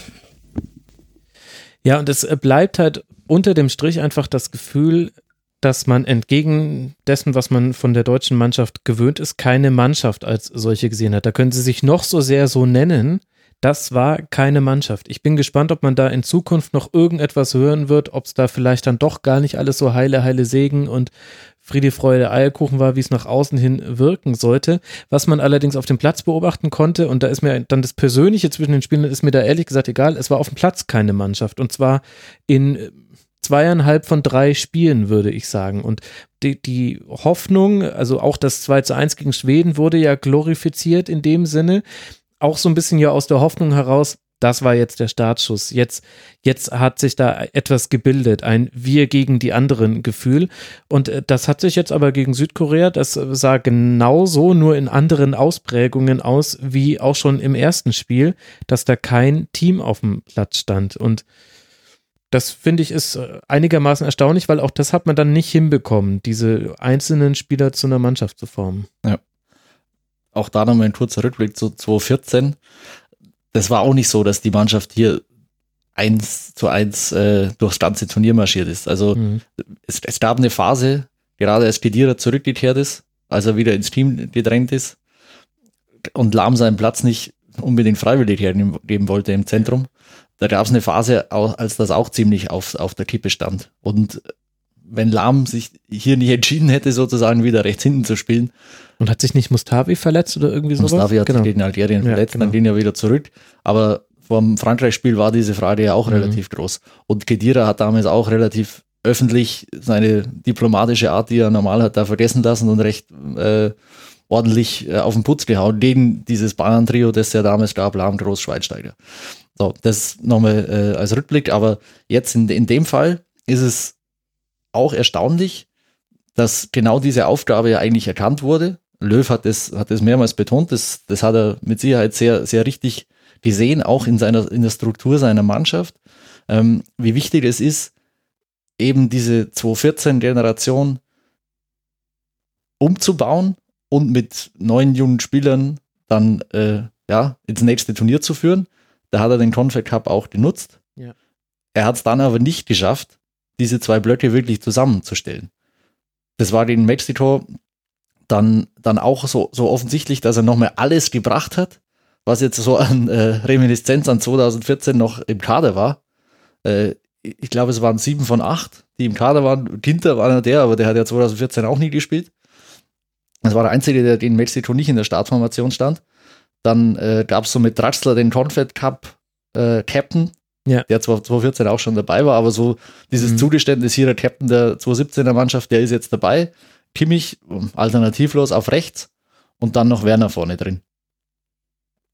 Speaker 3: Ja, und es äh, bleibt halt unter dem Strich einfach das Gefühl, dass man entgegen dessen, was man von der deutschen Mannschaft gewöhnt ist, keine Mannschaft als solche gesehen hat. Da können sie sich noch so sehr so nennen. Das war keine Mannschaft. Ich bin gespannt, ob man da in Zukunft noch irgendetwas hören wird, ob es da vielleicht dann doch gar nicht alles so heile, heile Segen und Friede, Freude, Eierkuchen war, wie es nach außen hin wirken sollte. Was man allerdings auf dem Platz beobachten konnte, und da ist mir dann das Persönliche zwischen den Spielern, ist mir da ehrlich gesagt egal, es war auf dem Platz keine Mannschaft. Und zwar in äh, zweieinhalb von drei Spielen, würde ich sagen. Und die, die Hoffnung, also auch das 2 zu 1 gegen Schweden wurde ja glorifiziert in dem Sinne. Auch so ein bisschen ja aus der Hoffnung heraus, das war jetzt der Startschuss. Jetzt, jetzt hat sich da etwas gebildet, ein Wir gegen die anderen Gefühl. Und äh, das hat sich jetzt aber gegen Südkorea, das sah genauso, nur in anderen Ausprägungen aus, wie auch schon im ersten Spiel, dass da kein Team auf dem Platz stand. Und das finde ich ist äh, einigermaßen erstaunlich, weil auch das hat man dann nicht hinbekommen, diese einzelnen Spieler zu einer Mannschaft zu formen.
Speaker 5: Auch da nochmal ein kurzer Rückblick zu 2014. Das war auch nicht so, dass die Mannschaft hier eins zu eins äh, durchs ganze Turnier marschiert ist. Also
Speaker 3: Mhm.
Speaker 5: es, es gab eine Phase, gerade als Kedira zurückgekehrt ist, als er wieder ins Team gedrängt ist und Lahm seinen Platz nicht unbedingt freiwillig hergeben wollte im Zentrum. Da gab es eine Phase, als das auch ziemlich auf, auf der Kippe stand. Und wenn Lahm sich hier nicht entschieden hätte, sozusagen wieder rechts hinten zu spielen,
Speaker 3: Und hat sich nicht Mustavi verletzt oder irgendwie sowas?
Speaker 5: Mustafi hat
Speaker 3: genau.
Speaker 5: sich gegen Algerien
Speaker 3: Ja,
Speaker 5: verletzt,
Speaker 3: genau.
Speaker 5: dann ging er wieder zurück. Aber vom Frankreich-Spiel war diese Frage ja auch
Speaker 3: Mhm.
Speaker 5: relativ groß. Und Kedira hat damals auch relativ öffentlich seine diplomatische Art, die er normal hat, da vergessen lassen und recht äh, ordentlich äh, auf den Putz gehauen, gegen dieses Bayern-Trio, das es ja damals gab, Lahm, Groß, Schweinsteiger. So, das nochmal äh, als Rückblick. Aber jetzt in, in dem Fall ist es auch erstaunlich, dass genau diese Aufgabe ja eigentlich erkannt wurde. Löw hat das, hat mehrmals betont, das, das hat er mit Sicherheit sehr, sehr richtig gesehen, auch in seiner, in der Struktur seiner Mannschaft, ähm, wie wichtig es ist, eben diese 214-Generation umzubauen und mit neuen jungen Spielern dann äh, ja, ins nächste Turnier zu führen. Da hat er den Confed Cup auch genutzt.
Speaker 3: Ja.
Speaker 5: Er hat es dann aber nicht geschafft, diese zwei Blöcke wirklich zusammenzustellen. Das war gegen Mexiko dann, dann auch so, so offensichtlich, dass er nochmal alles gebracht hat, was jetzt so an äh, Reminiszenz an 2014 noch im Kader war. Äh, ich glaube, es waren sieben von acht, die im Kader waren. Ginter war einer der, aber der hat ja 2014 auch nie gespielt. Das war der Einzige, der in Mexiko nicht in der Startformation stand. Dann äh, gab es so mit Draxler den Confed Cup äh, Captain,
Speaker 3: Ja.
Speaker 5: der zwar 2014 auch schon dabei war, aber so dieses
Speaker 3: Mhm.
Speaker 5: Zugeständnis hier, der Captain der 2017er Mannschaft, der ist jetzt dabei. Kimmich alternativlos auf rechts und dann noch Werner vorne drin.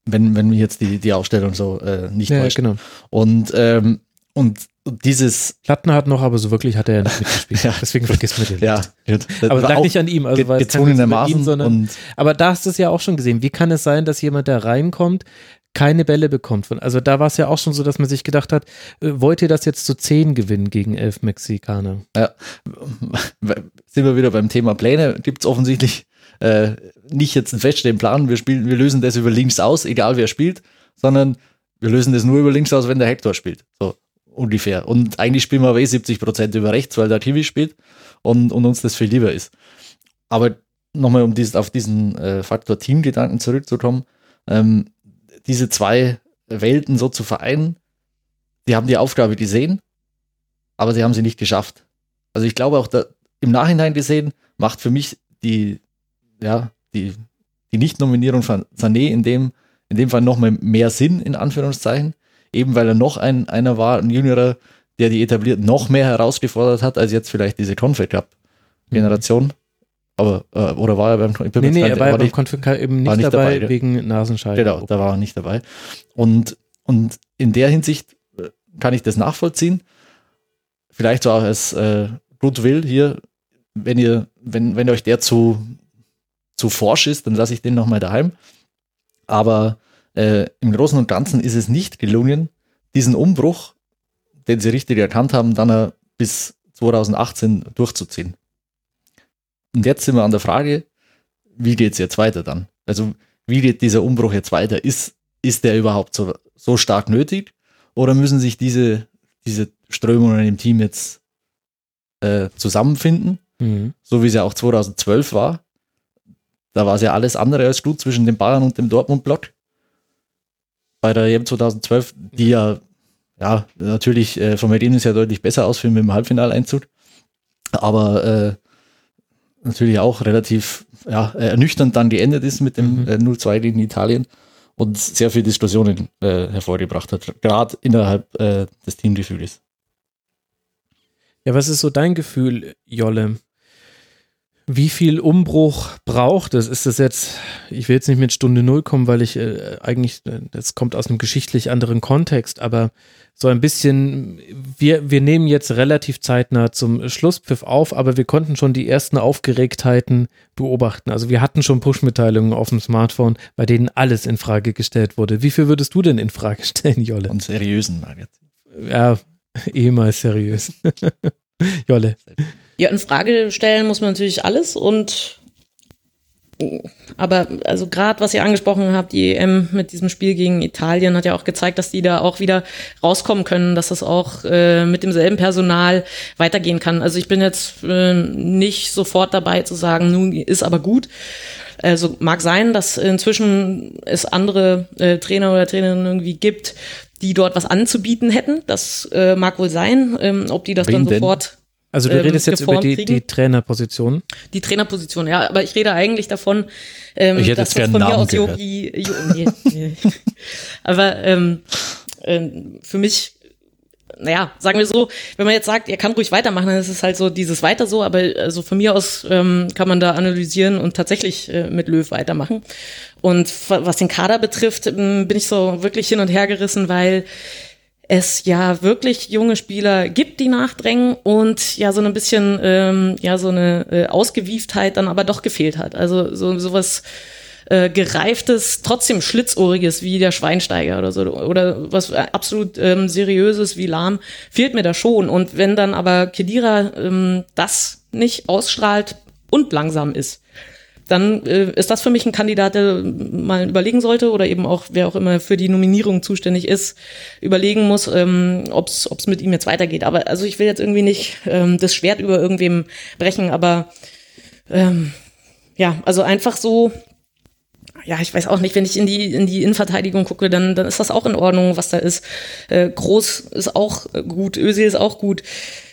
Speaker 5: Wenn, wenn mich jetzt die, die Aufstellung so äh, nicht
Speaker 3: Ja,
Speaker 5: täuscht.
Speaker 3: genau.
Speaker 5: Und, ähm, und dieses,
Speaker 3: Plattner hat noch, aber so wirklich hat er ja nicht mitgespielt.
Speaker 5: Ja.
Speaker 3: Deswegen vergisst man den.
Speaker 5: ja,
Speaker 3: Aber
Speaker 5: das
Speaker 3: lag nicht an ihm. Also über
Speaker 5: gezwungenermaßen
Speaker 3: ihn, sondern Aber da hast du es ja auch schon gesehen. Wie kann es sein, dass jemand da reinkommt, keine Bälle bekommt. Also da war es ja auch schon so, dass man sich gedacht hat, äh, wollt ihr das jetzt zu zehn gewinnen gegen elf Mexikaner?
Speaker 5: Ja, sind wir wieder beim Thema Pläne. Gibt es offensichtlich äh, nicht jetzt einen feststehenden Plan, wir spielen, wir lösen das über links aus, egal wer spielt, sondern wir lösen das nur über links aus, wenn der Hector spielt. So ungefähr. Und eigentlich spielen wir eh 70 Prozent über rechts, weil der Kiwi spielt und, und uns das viel lieber ist. Aber nochmal, um dieses, auf diesen äh, Faktor Teamgedanken zurückzukommen, ähm, diese zwei Welten so zu vereinen, die haben die Aufgabe gesehen, aber sie haben sie nicht geschafft. Also ich glaube auch da, im Nachhinein gesehen macht für mich die, ja, die, die Nicht-Nominierung von Sané in dem, in dem Fall nochmal mehr Sinn, in Anführungszeichen, eben weil er noch ein, einer war, ein Jüngerer, der die etabliert noch mehr herausgefordert hat, als jetzt vielleicht diese Confed Cup Generation. Aber, äh, oder war er beim
Speaker 3: ich Nee, nee, er war, war Cup eben nicht, nicht dabei, dabei wegen Nasenscheide.
Speaker 5: Genau, da war er nicht dabei. Und, und in der Hinsicht äh, kann ich das nachvollziehen. Vielleicht so auch als äh, Goodwill hier, wenn ihr, wenn, wenn euch der zu, zu forsch ist, dann lasse ich den nochmal daheim. Aber äh, im Großen und Ganzen ist es nicht gelungen, diesen Umbruch, den sie richtig erkannt haben, dann bis 2018 durchzuziehen. Und jetzt sind wir an der Frage, wie geht es jetzt weiter dann? Also wie geht dieser Umbruch jetzt weiter? Ist, ist der überhaupt so, so stark nötig? Oder müssen sich diese, diese Strömungen im Team jetzt äh, zusammenfinden? Mhm. So wie es ja auch 2012 war. Da war es ja alles andere als gut zwischen den Bayern und dem Dortmund-Block. Bei der EM 2012, die ja, ja natürlich äh, vom Ergebnis her deutlich besser ausführen mit dem Halbfinaleinzug. Aber äh, natürlich auch relativ ja, ernüchternd dann geendet ist mit dem mhm. äh, 0-2 gegen Italien und sehr viele Diskussionen äh, hervorgebracht hat, gerade innerhalb äh, des Teamgefühls.
Speaker 3: Ja, was ist so dein Gefühl, Jolle? Wie viel Umbruch braucht es? Ist das jetzt, ich will jetzt nicht mit Stunde Null kommen, weil ich äh, eigentlich, äh, das kommt aus einem geschichtlich anderen Kontext, aber so ein bisschen, wir, wir nehmen jetzt relativ zeitnah zum Schlusspfiff auf, aber wir konnten schon die ersten Aufgeregtheiten beobachten. Also wir hatten schon Push-Mitteilungen auf dem Smartphone, bei denen alles in Frage gestellt wurde. Wie viel würdest du denn in Frage stellen, Jolle?
Speaker 5: Und seriösen Nuggets.
Speaker 3: Ja, ehemals seriös. Jolle.
Speaker 4: Ja, in Frage stellen muss man natürlich alles und aber also gerade was ihr angesprochen habt, die EM mit diesem Spiel gegen Italien hat ja auch gezeigt, dass die da auch wieder rauskommen können, dass das auch äh, mit demselben Personal weitergehen kann. Also ich bin jetzt äh, nicht sofort dabei zu sagen, nun ist aber gut. Also mag sein, dass inzwischen es andere äh, Trainer oder Trainerinnen irgendwie gibt, die dort was anzubieten hätten. Das äh, mag wohl sein. Ähm, ob die das Wen dann sofort
Speaker 3: also du ähm, redest jetzt über die, die Trainerposition?
Speaker 4: Die Trainerposition, ja, aber ich rede eigentlich davon, ähm,
Speaker 5: ich hätte dass das von mir aus Yogi,
Speaker 4: jo, nee, nee. aber ähm, äh, für mich, naja, sagen wir so, wenn man jetzt sagt, er kann ruhig weitermachen, dann ist es halt so dieses weiter so, aber also von mir aus ähm, kann man da analysieren und tatsächlich äh, mit Löw weitermachen. Und was den Kader betrifft, ähm, bin ich so wirklich hin und her gerissen, weil es ja wirklich junge Spieler gibt, die nachdrängen und ja so ein bisschen ähm, ja so eine äh, Ausgewieftheit dann aber doch gefehlt hat. Also so sowas äh, gereiftes, trotzdem schlitzohriges wie der Schweinsteiger oder so oder was absolut ähm, seriöses wie Lahm fehlt mir da schon. Und wenn dann aber Kedira ähm, das nicht ausstrahlt und langsam ist, dann äh, ist das für mich ein Kandidat, der mal überlegen sollte oder eben auch, wer auch immer für die Nominierung zuständig ist, überlegen muss, ähm, ob es mit ihm jetzt weitergeht. Aber also ich will jetzt irgendwie nicht ähm, das Schwert über irgendwem brechen, aber ähm, ja, also einfach so ja, ich weiß auch nicht, wenn ich in die, in die Innenverteidigung gucke, dann, dann ist das auch in Ordnung, was da ist. Äh, Groß ist auch gut, Özil ist auch gut.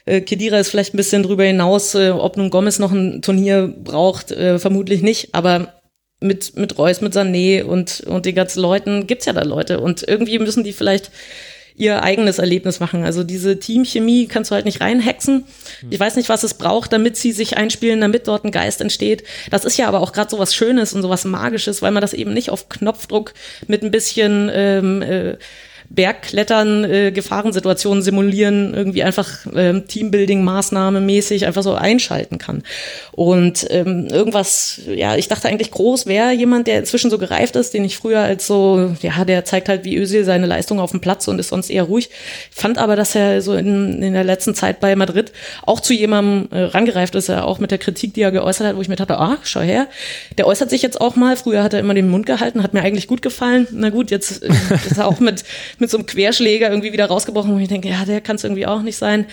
Speaker 4: Äh, Kedira ist vielleicht ein bisschen drüber hinaus, äh, ob nun Gomez noch ein Turnier braucht, äh, vermutlich nicht, aber mit, mit Reus, mit Sané und, und den ganzen Leuten gibt's ja da Leute und irgendwie müssen die vielleicht ihr eigenes Erlebnis machen. Also diese Teamchemie kannst du halt nicht reinhexen. Ich weiß nicht, was es braucht, damit sie sich einspielen, damit dort ein Geist entsteht. Das ist ja aber auch gerade so was Schönes und so was Magisches, weil man das eben nicht auf Knopfdruck mit ein bisschen ähm, äh, Bergklettern, äh, Gefahrensituationen simulieren, irgendwie einfach äh, Teambuilding-Maßnahme mäßig einfach so einschalten kann. Und ähm, irgendwas, ja, ich dachte eigentlich groß wäre jemand, der inzwischen so gereift ist, den ich früher als so, ja, der zeigt halt wie Özil seine Leistung auf dem Platz und ist sonst eher ruhig. Fand aber, dass er so in, in der letzten Zeit bei Madrid auch zu jemandem äh, rangereift ist, er auch mit der Kritik, die er geäußert hat, wo ich mir dachte, ah, schau her, der äußert sich jetzt auch mal. Früher hat er immer den Mund gehalten, hat mir eigentlich gut gefallen. Na gut, jetzt äh, ist er auch mit, mit so einem Querschläger irgendwie wieder rausgebrochen, wo ich denke, ja, der kann es irgendwie auch nicht sein.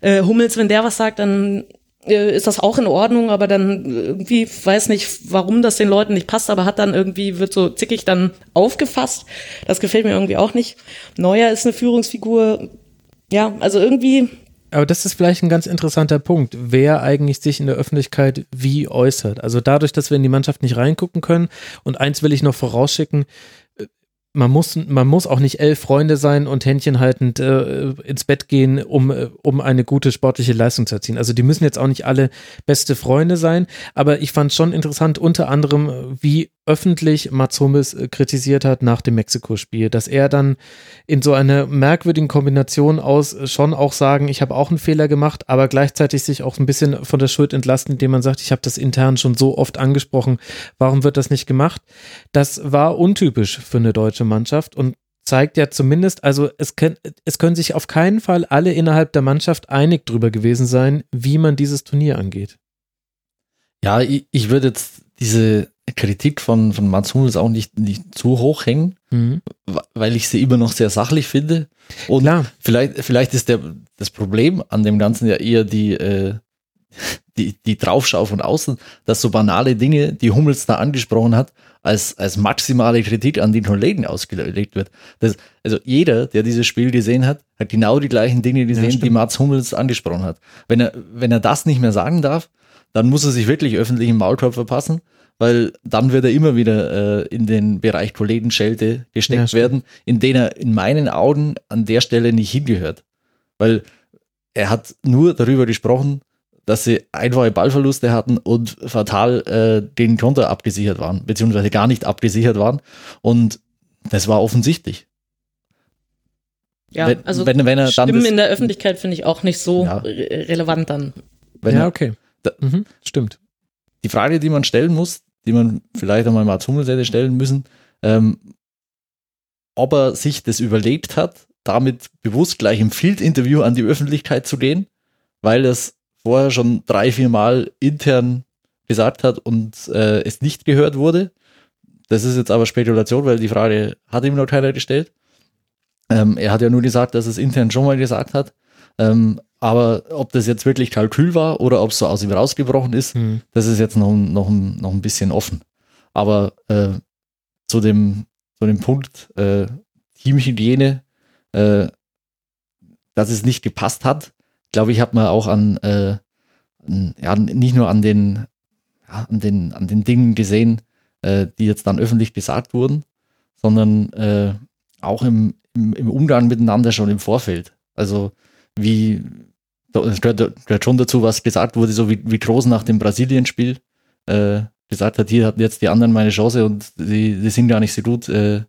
Speaker 4: Äh, Hummels, wenn der was sagt, dann äh, ist das auch in Ordnung, aber dann irgendwie weiß nicht, warum das den Leuten nicht passt, aber hat dann irgendwie, wird so zickig dann aufgefasst. Das gefällt mir irgendwie auch nicht. Neuer ist eine Führungsfigur. Ja, also irgendwie.
Speaker 3: Aber das ist vielleicht ein ganz interessanter Punkt, wer eigentlich sich in der Öffentlichkeit wie äußert. Also dadurch, dass wir in die Mannschaft nicht reingucken können. Und eins will ich noch vorausschicken, man muss, man muss auch nicht elf Freunde sein und Händchen haltend äh, ins Bett gehen, um, äh, um eine gute sportliche Leistung zu erzielen. Also die müssen jetzt auch nicht alle beste Freunde sein, aber ich fand schon interessant, unter anderem, wie öffentlich Mats Hummels äh, kritisiert hat nach dem Mexiko-Spiel, dass er dann in so einer merkwürdigen Kombination aus äh, schon auch sagen, ich habe auch einen Fehler gemacht, aber gleichzeitig sich auch ein bisschen von der Schuld entlasten, indem man sagt, ich habe das intern schon so oft angesprochen, warum wird das nicht gemacht? Das war untypisch für eine deutsche Mannschaft und zeigt ja zumindest, also es, können, es können sich auf keinen Fall alle innerhalb der Mannschaft einig drüber gewesen sein, wie man dieses Turnier angeht.
Speaker 5: Ja, ich, ich würde jetzt diese Kritik von, von Mats Hummels auch nicht, nicht zu hoch hängen, mhm. weil ich sie immer noch sehr sachlich finde. Und Klar. Vielleicht, vielleicht ist der, das Problem an dem Ganzen ja eher die, äh, die, die Draufschau von außen, dass so banale Dinge, die Hummels da angesprochen hat, als, als maximale Kritik an den Kollegen ausgelegt wird. Das, also jeder, der dieses Spiel gesehen hat, hat genau die gleichen Dinge gesehen, ja, die Mats Hummels angesprochen hat. Wenn er, wenn er das nicht mehr sagen darf, dann muss er sich wirklich öffentlich im Maulkorb verpassen weil dann wird er immer wieder äh, in den Bereich Kollegenschelte gesteckt ja, werden, in den er in meinen Augen an der Stelle nicht hingehört. Weil er hat nur darüber gesprochen, dass sie einfache Ballverluste hatten und fatal äh, den Konter abgesichert waren, beziehungsweise gar nicht abgesichert waren. Und das war offensichtlich.
Speaker 4: Ja, wenn, also wenn, wenn er Stimmen dann das, in der Öffentlichkeit finde ich auch nicht so ja. relevant dann.
Speaker 3: ja, er, okay. Da, mhm, stimmt.
Speaker 5: Die Frage, die man stellen muss, die man vielleicht einmal Mats Hummels hätte stellen müssen, ähm, ob er sich das überlegt hat, damit bewusst gleich im Field-Interview an die Öffentlichkeit zu gehen, weil er es vorher schon drei, vier Mal intern gesagt hat und äh, es nicht gehört wurde. Das ist jetzt aber Spekulation, weil die Frage hat ihm noch keiner gestellt. Ähm, er hat ja nur gesagt, dass es intern schon mal gesagt hat. Ähm, aber ob das jetzt wirklich Kalkül war oder ob es so aus ihm rausgebrochen ist, mhm. das ist jetzt noch, noch, noch ein bisschen offen. Aber äh, zu, dem, zu dem Punkt äh, Teamhygiene, äh, dass es nicht gepasst hat, glaube ich, hat man auch an, äh, an, ja, nicht nur an den, ja, an den, an den Dingen gesehen, äh, die jetzt dann öffentlich gesagt wurden, sondern äh, auch im, im, im Umgang miteinander schon im Vorfeld. Also wie, gehört, gehört, schon dazu, was gesagt wurde, so wie, wie Groß nach dem Brasilien-Spiel äh, gesagt hat, hier hatten jetzt die anderen meine Chance und die, die sind gar nicht so gut, äh,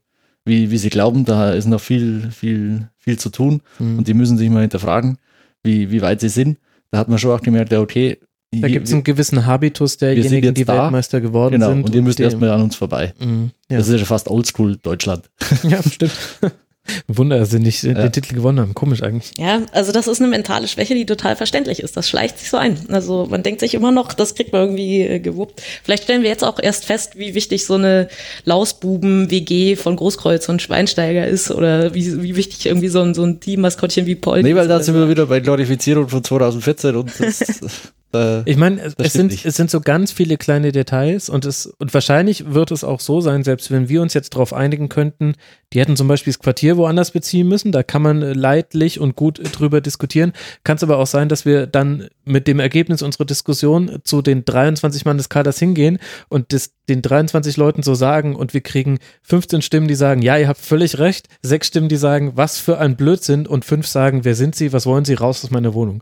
Speaker 5: wie, wie sie glauben. Da ist noch viel, viel, viel zu tun mhm. und die müssen sich mal hinterfragen, wie, wie weit sie sind. Da hat man schon auch gemerkt, ja, okay.
Speaker 3: Da gibt es einen gewissen Habitus derjenigen, die da. Weltmeister geworden
Speaker 5: genau,
Speaker 3: sind.
Speaker 5: Und ihr müsst erstmal an uns vorbei. Mhm, ja. Das ist ja fast oldschool Deutschland.
Speaker 3: Ja, stimmt. Wunder, dass sie nicht ja. den Titel gewonnen haben. Komisch eigentlich.
Speaker 4: Ja, also das ist eine mentale Schwäche, die total verständlich ist. Das schleicht sich so ein. Also man denkt sich immer noch, das kriegt man irgendwie äh, gewuppt. Vielleicht stellen wir jetzt auch erst fest, wie wichtig so eine Lausbuben-WG von Großkreuz und Schweinsteiger ist oder wie, wie wichtig irgendwie so ein, so ein Team-Maskottchen wie Paul
Speaker 5: Nee, weil da sind wir wieder bei Glorifizierung von 2014 und das,
Speaker 3: Äh, ich meine, es, es sind, es sind so ganz viele kleine Details und es, und wahrscheinlich wird es auch so sein, selbst wenn wir uns jetzt darauf einigen könnten, die hätten zum Beispiel das Quartier woanders beziehen müssen, da kann man leidlich und gut drüber diskutieren. Kann es aber auch sein, dass wir dann mit dem Ergebnis unserer Diskussion zu den 23 Mann des Kaders hingehen und das, den 23 Leuten so sagen und wir kriegen 15 Stimmen, die sagen, ja, ihr habt völlig recht, sechs Stimmen, die sagen, was für ein Blödsinn und fünf sagen, wer sind sie, was wollen sie, raus aus meiner Wohnung.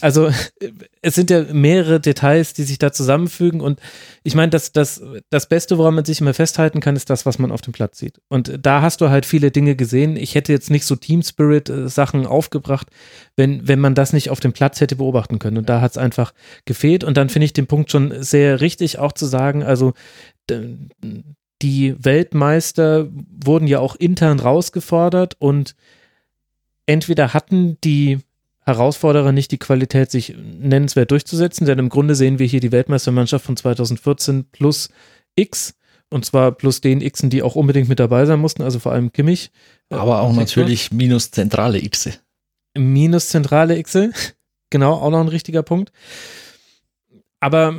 Speaker 3: Also es sind ja mehrere Details, die sich da zusammenfügen und ich meine, das, das, das Beste, woran man sich immer festhalten kann, ist das, was man auf dem Platz sieht. Und da hast du halt viele Dinge gesehen. Ich hätte jetzt nicht so Team Spirit äh, Sachen aufgebracht, wenn, wenn man das nicht auf dem Platz hätte beobachten können. Und da hat es einfach gefehlt. Und dann finde ich den Punkt schon sehr richtig, auch zu sagen, also die Weltmeister wurden ja auch intern rausgefordert und entweder hatten die Herausforderer nicht die Qualität, sich nennenswert durchzusetzen, denn im Grunde sehen wir hier die Weltmeistermannschaft von 2014 plus X und zwar plus den Xen, die auch unbedingt mit dabei sein mussten, also vor allem Kimmich.
Speaker 5: Aber auch natürlich minus zentrale Xe.
Speaker 3: Minus zentrale Xe, genau, auch noch ein richtiger Punkt. Aber,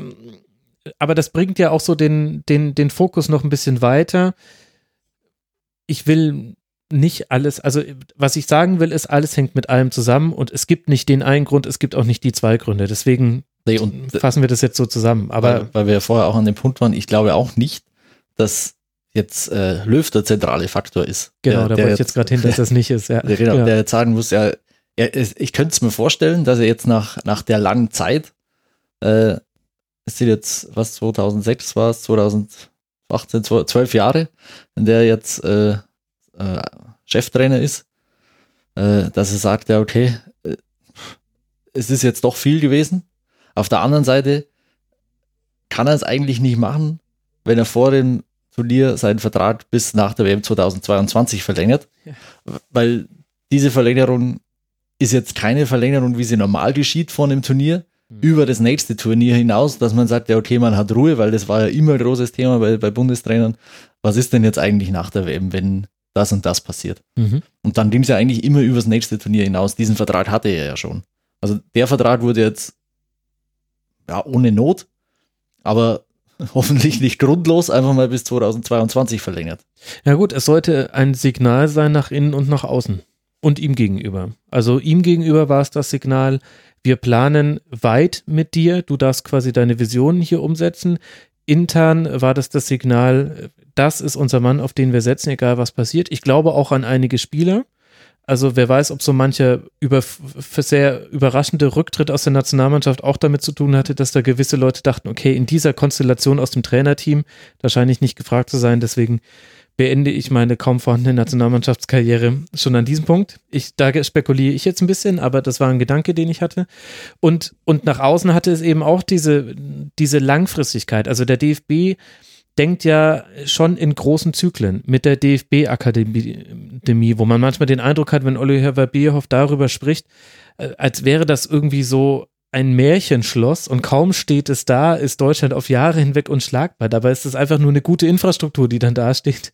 Speaker 3: aber das bringt ja auch so den, den, den Fokus noch ein bisschen weiter. Ich will nicht alles, also was ich sagen will, ist, alles hängt mit allem zusammen und es gibt nicht den einen Grund, es gibt auch nicht die zwei Gründe. Deswegen nee, und, fassen wir das jetzt so zusammen. Aber
Speaker 5: weil, weil wir ja vorher auch an dem Punkt waren, ich glaube auch nicht, dass jetzt äh, Löw der zentrale Faktor ist.
Speaker 3: Genau, der, da wollte ich jetzt gerade hin, dass das nicht ist. Ja.
Speaker 5: Der, genau, ja. der jetzt sagen muss, ja, er, ich könnte es mir vorstellen, dass er jetzt nach, nach der langen Zeit, äh, es sind jetzt, was 2006 war es, 2018, 12 Jahre, in der jetzt äh, äh, Cheftrainer ist, äh, dass er sagt, ja, okay, äh, es ist jetzt doch viel gewesen. Auf der anderen Seite kann er es eigentlich nicht machen, wenn er vor dem Turnier seinen Vertrag bis nach der WM 2022 verlängert, ja. weil diese Verlängerung ist jetzt keine Verlängerung, wie sie normal geschieht vor einem Turnier, mhm. über das nächste Turnier hinaus, dass man sagt, ja, okay, man hat Ruhe, weil das war ja immer ein großes Thema bei, bei Bundestrainern. Was ist denn jetzt eigentlich nach der WM, wenn das und das passiert. Mhm. Und dann ging es ja eigentlich immer übers nächste Turnier hinaus. Diesen Vertrag hatte er ja schon. Also der Vertrag wurde jetzt ja ohne Not, aber hoffentlich nicht grundlos einfach mal bis 2022 verlängert.
Speaker 3: Ja gut, es sollte ein Signal sein nach innen und nach außen und ihm gegenüber. Also ihm gegenüber war es das Signal, wir planen weit mit dir, du darfst quasi deine Visionen hier umsetzen. Intern war das das Signal, das ist unser Mann, auf den wir setzen, egal was passiert. Ich glaube auch an einige Spieler. Also wer weiß, ob so mancher über, sehr überraschende Rücktritt aus der Nationalmannschaft auch damit zu tun hatte, dass da gewisse Leute dachten, okay, in dieser Konstellation aus dem Trainerteam, da scheine ich nicht gefragt zu sein, deswegen beende ich meine kaum vorhandene Nationalmannschaftskarriere schon an diesem Punkt. Ich, da spekuliere ich jetzt ein bisschen, aber das war ein Gedanke, den ich hatte. Und, und nach außen hatte es eben auch diese, diese Langfristigkeit. Also der DFB denkt ja schon in großen Zyklen mit der DFB-Akademie, wo man manchmal den Eindruck hat, wenn Oliver Bierhoff darüber spricht, äh, als wäre das irgendwie so ein Märchenschloss und kaum steht es da, ist Deutschland auf Jahre hinweg unschlagbar. Dabei ist es einfach nur eine gute Infrastruktur, die dann dasteht.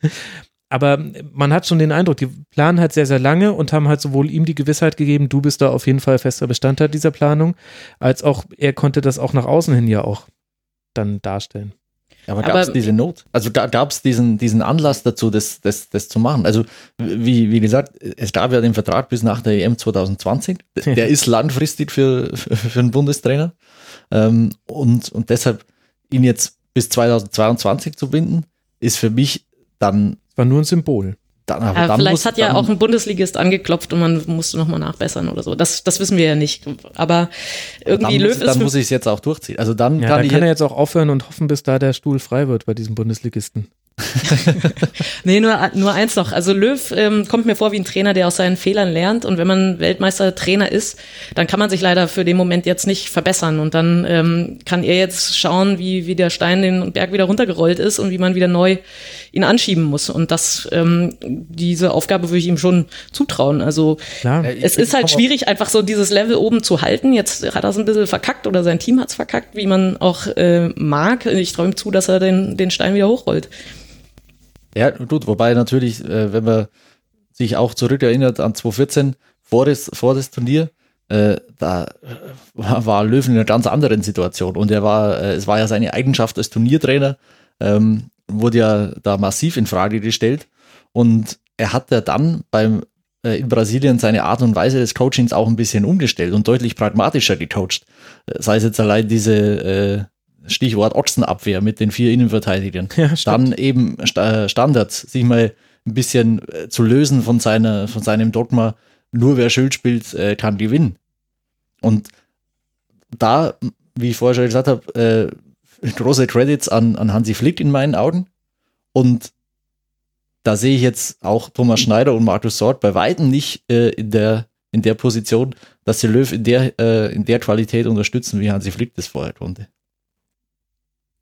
Speaker 3: Aber man hat schon den Eindruck, die planen halt sehr, sehr lange und haben halt sowohl ihm die Gewissheit gegeben, du bist da auf jeden Fall fester Bestandteil dieser Planung, als auch er konnte das auch nach außen hin ja auch dann darstellen.
Speaker 5: Aber gab es diese Not? Also gab es diesen, diesen Anlass dazu, das, das, das zu machen? Also wie, wie gesagt, es gab ja den Vertrag bis nach der EM 2020. Der ist langfristig für, für einen Bundestrainer. Ähm, und, und deshalb ihn jetzt bis 2022 zu binden, ist für mich dann.
Speaker 3: War nur ein Symbol.
Speaker 4: Dann, aber dann vielleicht muss, hat ja auch ein Bundesligist angeklopft und man musste nochmal nachbessern oder so. Das, das wissen wir ja nicht. Aber irgendwie
Speaker 5: dann
Speaker 4: Löw
Speaker 5: muss, Dann muss ich es jetzt auch durchziehen. Also dann
Speaker 3: ja,
Speaker 5: kann,
Speaker 3: dann kann er jetzt auch aufhören und hoffen, bis da der Stuhl frei wird bei diesem Bundesligisten.
Speaker 4: nee, nur, nur eins noch. Also Löw ähm, kommt mir vor wie ein Trainer, der aus seinen Fehlern lernt. Und wenn man Weltmeister-Trainer ist, dann kann man sich leider für den Moment jetzt nicht verbessern. Und dann ähm, kann er jetzt schauen, wie, wie der Stein den Berg wieder runtergerollt ist und wie man wieder neu ihn anschieben muss. Und das, ähm, diese Aufgabe würde ich ihm schon zutrauen. Also Klar. es ist halt schwierig, einfach so dieses Level oben zu halten. Jetzt hat er es ein bisschen verkackt oder sein Team hat es verkackt, wie man auch äh, mag. Ich träume zu, dass er den, den Stein wieder hochrollt.
Speaker 5: Ja, gut, wobei natürlich, äh, wenn man sich auch zurückerinnert an 2014, vor das, vor das Turnier, äh, da war, war Löwen in einer ganz anderen Situation. Und er war, äh, es war ja seine Eigenschaft als Turniertrainer, ähm, wurde ja da massiv in Frage gestellt. Und er hat ja dann beim äh, in Brasilien seine Art und Weise des Coachings auch ein bisschen umgestellt und deutlich pragmatischer gecoacht. Äh, sei es jetzt allein diese äh, Stichwort Ochsenabwehr mit den vier Innenverteidigern. Ja, Dann eben äh, Standards, sich mal ein bisschen äh, zu lösen von, seiner, von seinem Dogma, nur wer Schild spielt, äh, kann gewinnen. Und da, wie ich vorher schon gesagt habe, äh, große Credits an, an Hansi Flick in meinen Augen. Und da sehe ich jetzt auch Thomas Schneider und Markus Sort bei weitem nicht äh, in, der, in der Position, dass sie Löw in der, äh, in der Qualität unterstützen, wie Hansi Flick das vorher konnte.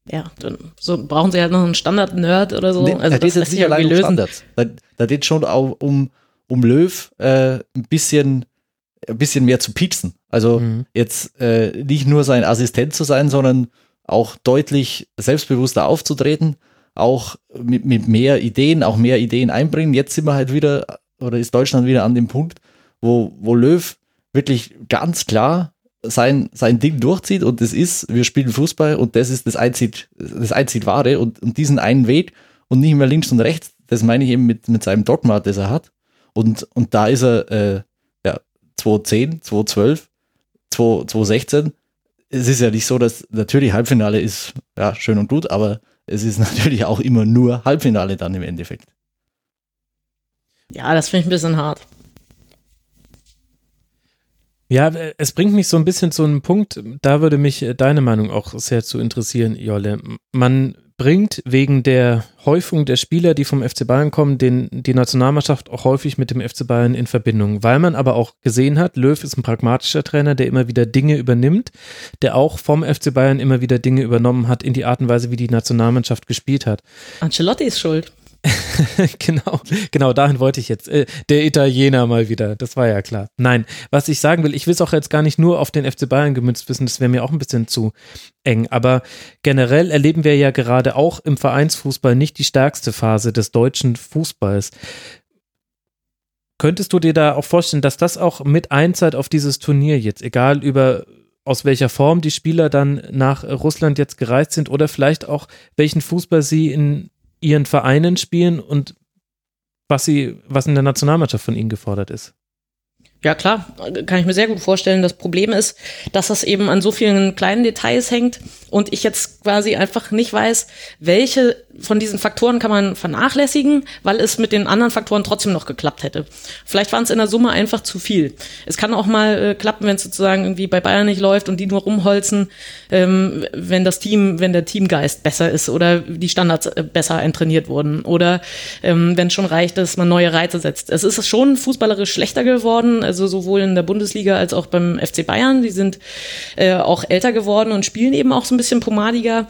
Speaker 4: Ja, dann so brauchen sie halt noch einen Standard-Nerd oder so.
Speaker 5: Nee,
Speaker 4: also
Speaker 5: da
Speaker 4: das
Speaker 5: geht es
Speaker 4: sich
Speaker 5: nicht allein um
Speaker 4: lösen.
Speaker 5: Standards. Da, da geht schon auch um, um Löw äh, ein bisschen ein bisschen mehr zu pieksen. Also
Speaker 3: Mhm.
Speaker 5: jetzt äh, nicht nur sein Assistent zu sein, sondern auch deutlich selbstbewusster aufzutreten, auch mit, mit mehr Ideen, auch mehr Ideen einbringen. Jetzt sind wir halt wieder, oder ist Deutschland wieder an dem Punkt, wo, wo Löw wirklich ganz klar sein, sein Ding durchzieht und das ist, wir spielen Fußball und das ist das einzig, das einzig Wahre und, und diesen einen Weg und nicht mehr links und rechts, das meine ich eben mit, mit seinem Dogma, das er hat. Und, und da ist er, äh, ja, 2010, 2012, 2016. Es ist ja nicht so, dass natürlich Halbfinale ist, ja, schön und gut, aber es ist natürlich auch immer nur Halbfinale dann im Endeffekt.
Speaker 4: Ja, das finde ich ein bisschen hart.
Speaker 3: Ja, äh, es bringt mich so ein bisschen zu einem Punkt, da würde mich äh, deine Meinung auch sehr zu interessieren, Jolle. Man bringt wegen der Häufung der Spieler, die vom FC Bayern kommen, den, die Nationalmannschaft auch häufig mit dem FC Bayern in Verbindung, weil man aber auch gesehen hat, Löw ist ein pragmatischer Trainer, der immer wieder Dinge übernimmt, der auch vom FC Bayern immer wieder Dinge übernommen hat in die Art und Weise, wie die Nationalmannschaft gespielt hat.
Speaker 4: Ancelotti ist schuld.
Speaker 3: genau, genau, dahin wollte ich jetzt. Äh, der Italiener mal wieder, das war ja klar. Nein, was ich sagen will, ich will es auch jetzt gar nicht nur auf den FC Bayern gemünzt wissen, das wäre mir auch ein bisschen zu eng. Aber generell erleben wir ja gerade auch im Vereinsfußball nicht die stärkste Phase des deutschen Fußballs. Könntest du dir da auch vorstellen, dass das auch mit einzahlt auf dieses Turnier jetzt, egal über aus welcher Form die Spieler dann nach Russland jetzt gereist sind oder vielleicht auch welchen Fußball sie in ihren Vereinen spielen und was sie, was in der Nationalmannschaft von ihnen gefordert ist.
Speaker 4: Ja, klar, kann ich mir sehr gut vorstellen. Das Problem ist, dass das eben an so vielen kleinen Details hängt und ich jetzt quasi einfach nicht weiß, welche von diesen Faktoren kann man vernachlässigen, weil es mit den anderen Faktoren trotzdem noch geklappt hätte. Vielleicht waren es in der Summe einfach zu viel. Es kann auch mal äh, klappen, wenn es sozusagen irgendwie bei Bayern nicht läuft und die nur rumholzen, ähm, wenn das Team, wenn der Teamgeist besser ist oder die Standards äh, besser eintrainiert wurden oder ähm, wenn es schon reicht, dass man neue Reize setzt. Es ist schon fußballerisch schlechter geworden, also sowohl in der Bundesliga als auch beim FC Bayern. Die sind äh, auch älter geworden und spielen eben auch so ein bisschen pomadiger.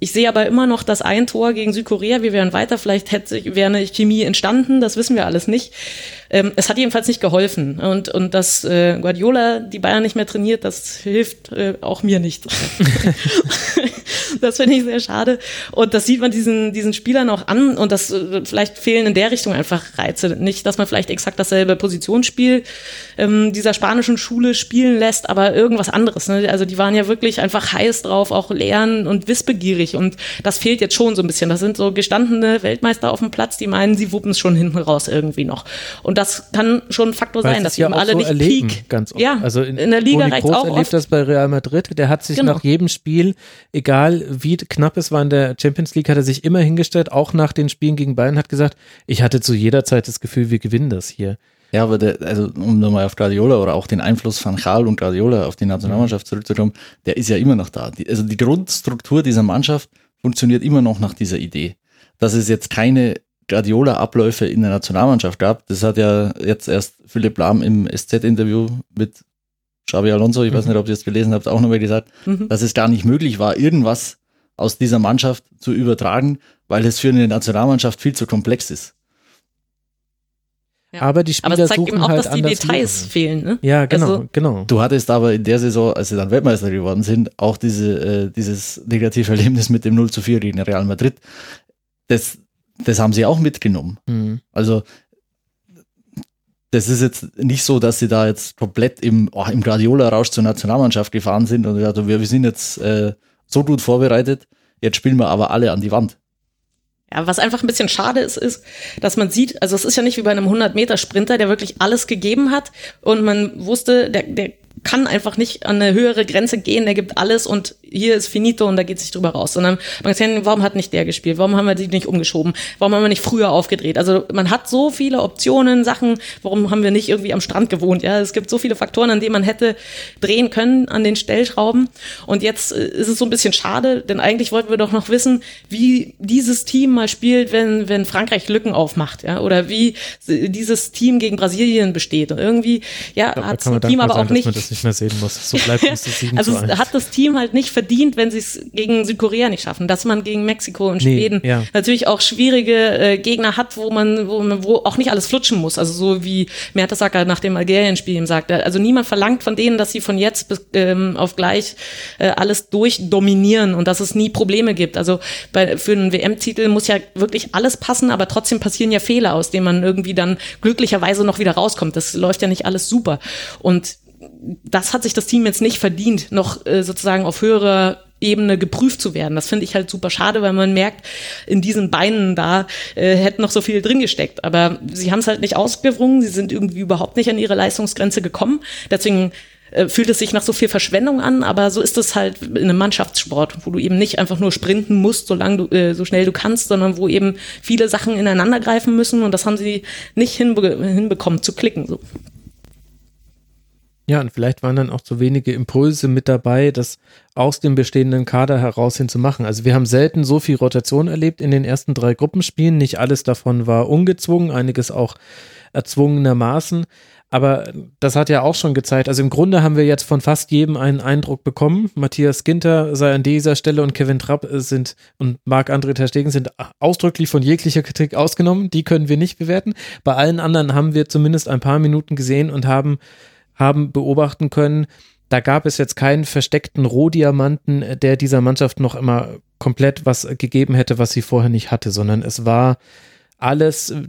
Speaker 4: Ich sehe aber immer noch das ein Tor gegen Südkorea. Wir wären weiter. Vielleicht hätte, wäre eine Chemie entstanden. Das wissen wir alles nicht. Ähm, es hat jedenfalls nicht geholfen. Und, und dass äh, Guardiola die Bayern nicht mehr trainiert, das hilft äh, auch mir nicht. das finde ich sehr schade. Und das sieht man diesen, diesen Spielern auch an. Und das äh, vielleicht fehlen in der Richtung einfach Reize. Nicht, dass man vielleicht exakt dasselbe Positionsspiel ähm, dieser spanischen Schule spielen lässt, aber irgendwas anderes. Ne? Also die waren ja wirklich einfach heiß drauf, auch lernen und wissbegierig. Und das fehlt jetzt schon so ein bisschen. Das sind so gestandene Weltmeister auf dem Platz, die meinen, sie wuppen es schon hinten raus irgendwie noch. Und das kann schon ein Faktor
Speaker 3: Weil
Speaker 4: sein,
Speaker 3: sie
Speaker 4: dass eben
Speaker 3: auch
Speaker 4: alle
Speaker 3: so
Speaker 4: nicht
Speaker 3: erleben,
Speaker 4: peak.
Speaker 3: ganz oft.
Speaker 4: Ja,
Speaker 3: also in,
Speaker 4: in der Liga
Speaker 3: Kroos
Speaker 4: auch
Speaker 3: erlebt
Speaker 4: oft.
Speaker 3: das bei Real Madrid. Der hat sich
Speaker 4: Genau.
Speaker 3: nach jedem Spiel, egal wie knapp es war in der Champions League, hat er sich immer hingestellt, auch nach den Spielen gegen Bayern, hat gesagt, ich hatte zu jeder Zeit das Gefühl, wir gewinnen das hier.
Speaker 5: Ja, aber der, also um nochmal auf Guardiola oder auch den Einfluss von Gaal und Guardiola auf die Nationalmannschaft zurückzukommen, der ist ja immer noch da. Die, also die Grundstruktur dieser Mannschaft funktioniert immer noch nach dieser Idee. Dass es jetzt keine Guardiola-Abläufe in der Nationalmannschaft gab, das hat ja jetzt erst Philipp Lahm im SZ-Interview mit Xabi Alonso, ich weiß nicht, ob ihr es gelesen habt, auch nochmal gesagt,
Speaker 4: Mhm.
Speaker 5: dass es gar nicht möglich war, irgendwas aus dieser Mannschaft zu übertragen, weil es für eine Nationalmannschaft viel zu komplex ist.
Speaker 4: Ja.
Speaker 3: Aber die Spieler
Speaker 4: Aber es zeigt
Speaker 3: suchen
Speaker 4: eben auch,
Speaker 3: halt
Speaker 4: dass die Details
Speaker 3: Lösungen.
Speaker 4: fehlen. Ne?
Speaker 3: Ja, genau,
Speaker 4: Also-
Speaker 3: genau.
Speaker 5: Du hattest aber in der Saison, als sie dann Weltmeister geworden sind, auch diese, äh, dieses negative Erlebnis mit dem 0 zu 4 gegen Real Madrid. Das, das haben sie auch mitgenommen.
Speaker 3: Mhm.
Speaker 5: Also, das ist jetzt nicht so, dass sie da jetzt komplett im, oh, im Guardiola-Rausch zur Nationalmannschaft gefahren sind und gesagt, wir, wir sind jetzt äh, so gut vorbereitet, jetzt spielen wir aber alle an die Wand.
Speaker 4: Ja, was einfach ein bisschen schade ist, ist, dass man sieht, also es ist ja nicht wie bei einem 100-Meter-Sprinter, der wirklich alles gegeben hat und man wusste, der, der kann einfach nicht an eine höhere Grenze gehen, der gibt alles und hier ist finito und da geht sich drüber raus. Sondern man kann sagen, warum hat nicht der gespielt? Warum haben wir die nicht umgeschoben? Warum haben wir nicht früher aufgedreht? Also man hat so viele Optionen, Sachen, warum haben wir nicht irgendwie am Strand gewohnt? Ja, es gibt so viele Faktoren, an denen man hätte drehen können an den Stellschrauben. Und jetzt äh, ist es so ein bisschen schade, denn eigentlich wollten wir doch noch wissen, wie dieses Team mal spielt, wenn, wenn Frankreich Lücken aufmacht, ja, oder wie dieses Team gegen Brasilien besteht. Und irgendwie, ja, hat das Team aber auch nicht
Speaker 3: nicht mehr sehen muss. So bleibt es 7
Speaker 4: Also
Speaker 3: 1.
Speaker 4: hat das Team halt nicht verdient, wenn sie es gegen Südkorea nicht schaffen, dass man gegen Mexiko und
Speaker 3: Nee,
Speaker 4: Schweden
Speaker 3: ja.
Speaker 4: natürlich auch schwierige äh, Gegner hat, wo man, wo man, wo auch nicht alles flutschen muss. Also so wie Mertesacker nach dem Algerien-Spiel ihm sagte. Also niemand verlangt von denen, dass sie von jetzt bis ähm, auf gleich äh, alles durchdominieren und dass es nie Probleme gibt. Also bei, für einen WM-Titel muss ja wirklich alles passen, aber trotzdem passieren ja Fehler, aus denen man irgendwie dann glücklicherweise noch wieder rauskommt. Das läuft ja nicht alles super. Und das hat sich das Team jetzt nicht verdient, noch äh, sozusagen auf höherer Ebene geprüft zu werden. Das finde ich halt super schade, weil man merkt, in diesen Beinen da äh, hätte noch so viel drin gesteckt. Aber sie haben es halt nicht ausgewrungen, sie sind irgendwie überhaupt nicht an ihre Leistungsgrenze gekommen. Deswegen äh, fühlt es sich nach so viel Verschwendung an, aber so ist es halt in einem Mannschaftssport, wo du eben nicht einfach nur sprinten musst, solange du, äh, so schnell du kannst, sondern wo eben viele Sachen ineinander greifen müssen und das haben sie nicht hinbe hinbekommen zu klicken. So.
Speaker 3: Ja, und vielleicht waren dann auch zu wenige Impulse mit dabei, das aus dem bestehenden Kader heraus hin zu machen. Also wir haben selten so viel Rotation erlebt in den ersten drei Gruppenspielen. Nicht alles davon war ungezwungen, einiges auch erzwungenermaßen. Aber das hat ja auch schon gezeigt. Also im Grunde haben wir jetzt von fast jedem einen Eindruck bekommen. Matthias Ginter sei an dieser Stelle und Kevin Trapp sind und Marc-André Ter Stegen sind ausdrücklich von jeglicher Kritik ausgenommen. Die können wir nicht bewerten. Bei allen anderen haben wir zumindest ein paar Minuten gesehen und haben haben beobachten können, da gab es jetzt keinen versteckten Rohdiamanten, der dieser Mannschaft noch immer komplett was gegeben hätte, was sie vorher nicht hatte, sondern es war alles äh,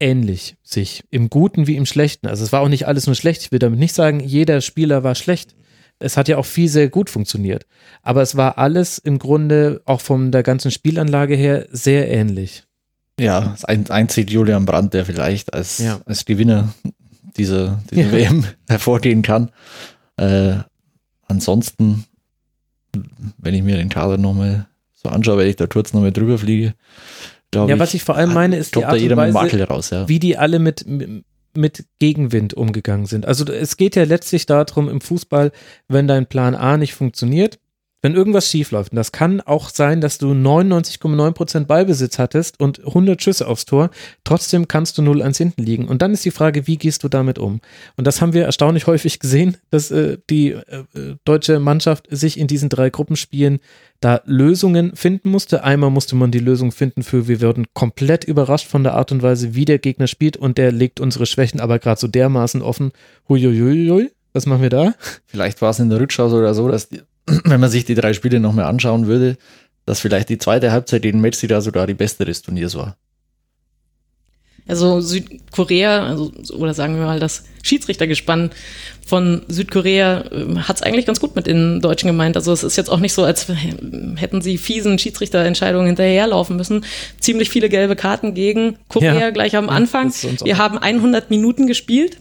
Speaker 3: ähnlich sich, im Guten wie im Schlechten. Also es war auch nicht alles nur schlecht. Ich will damit nicht sagen, jeder Spieler war schlecht. Es hat ja auch viel sehr gut funktioniert. Aber es war alles im Grunde auch von der ganzen Spielanlage her sehr ähnlich.
Speaker 5: Ja, einzig Julian Brandt, der vielleicht als,
Speaker 3: Ja.
Speaker 5: als Gewinner dieser, dieser
Speaker 3: Ja.
Speaker 5: WM hervorgehen kann. Äh, ansonsten, wenn ich mir den Kader nochmal so anschaue, wenn ich da kurz nochmal drüber fliege, glaube
Speaker 3: Ja,
Speaker 5: ich,
Speaker 3: was ich vor allem meine, ist die Art und Weise,
Speaker 5: raus. Ja.
Speaker 3: wie die alle mit, mit Gegenwind umgegangen sind. Also es geht ja letztlich darum im Fußball, wenn dein Plan A nicht funktioniert, wenn irgendwas schief läuft, und das kann auch sein, dass du 99,9% Ballbesitz hattest und 100 Schüsse aufs Tor, trotzdem kannst du 0-1 hinten liegen. Und dann ist die Frage, wie gehst du damit um? Und das haben wir erstaunlich häufig gesehen, dass äh, die äh, äh, deutsche Mannschaft sich in diesen drei Gruppenspielen da Lösungen finden musste. Einmal musste man die Lösung finden für, wir würden komplett überrascht von der Art und Weise, wie der Gegner spielt und der legt unsere Schwächen aber gerade so dermaßen offen. Huiuiuiui, was machen wir da?
Speaker 5: Vielleicht war es in der Rückschau sogar so, dass die, wenn man sich die drei Spiele nochmal anschauen würde, dass vielleicht die zweite Halbzeit Messi da sogar die beste des Turniers war.
Speaker 4: Also Südkorea, also, oder sagen wir mal, das Schiedsrichtergespann von Südkorea hat es eigentlich ganz gut mit den Deutschen gemeint. Also es ist jetzt auch nicht so, als hätten sie fiesen Schiedsrichterentscheidungen hinterherlaufen müssen. Ziemlich viele gelbe Karten gegen Korea
Speaker 3: Ja.
Speaker 4: gleich am Anfang. Wir haben 100 Minuten gespielt.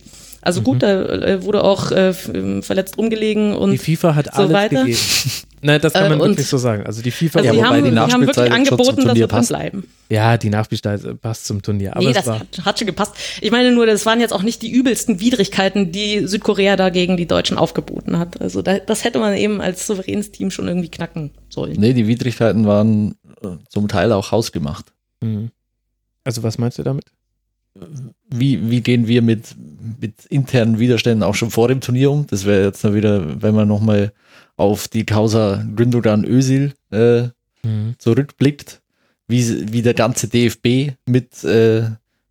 Speaker 4: Also
Speaker 3: Mhm.
Speaker 4: gut, da äh, wurde auch äh, ähm, verletzt rumgelegen und
Speaker 3: Die FIFA hat
Speaker 4: so
Speaker 3: alles
Speaker 4: weiter.
Speaker 3: gegeben. Nein, das kann
Speaker 4: Äh,
Speaker 3: man
Speaker 4: und-
Speaker 3: wirklich so sagen. Also die FIFA,
Speaker 4: Also
Speaker 5: Ja,
Speaker 4: die,
Speaker 5: wobei
Speaker 4: haben,
Speaker 5: die
Speaker 4: die haben
Speaker 5: Nachspielzeit
Speaker 4: wirklich angeboten, dass
Speaker 5: Turnier
Speaker 4: wir
Speaker 5: passt.
Speaker 4: bleiben.
Speaker 3: ja, die Nachspielzeit passt zum Turnier. Aber
Speaker 4: nee,
Speaker 3: es
Speaker 4: das
Speaker 3: war,
Speaker 4: hat, hat schon gepasst. Ich meine nur, das waren jetzt auch nicht die übelsten Widrigkeiten, die Südkorea da gegen die Deutschen aufgeboten hat. Also da, das hätte man eben als souveränes Team schon irgendwie knacken sollen.
Speaker 5: Nee, die Widrigkeiten waren äh, zum Teil auch hausgemacht.
Speaker 3: Mhm. Also was meinst du damit?
Speaker 5: Wie, wie gehen wir mit, mit internen Widerständen auch schon vor dem Turnier um? Das wäre jetzt noch wieder, wenn man nochmal auf die Causa Gündogan Özil äh,
Speaker 3: Mhm.
Speaker 5: zurückblickt, wie, wie der ganze DFB mit, äh,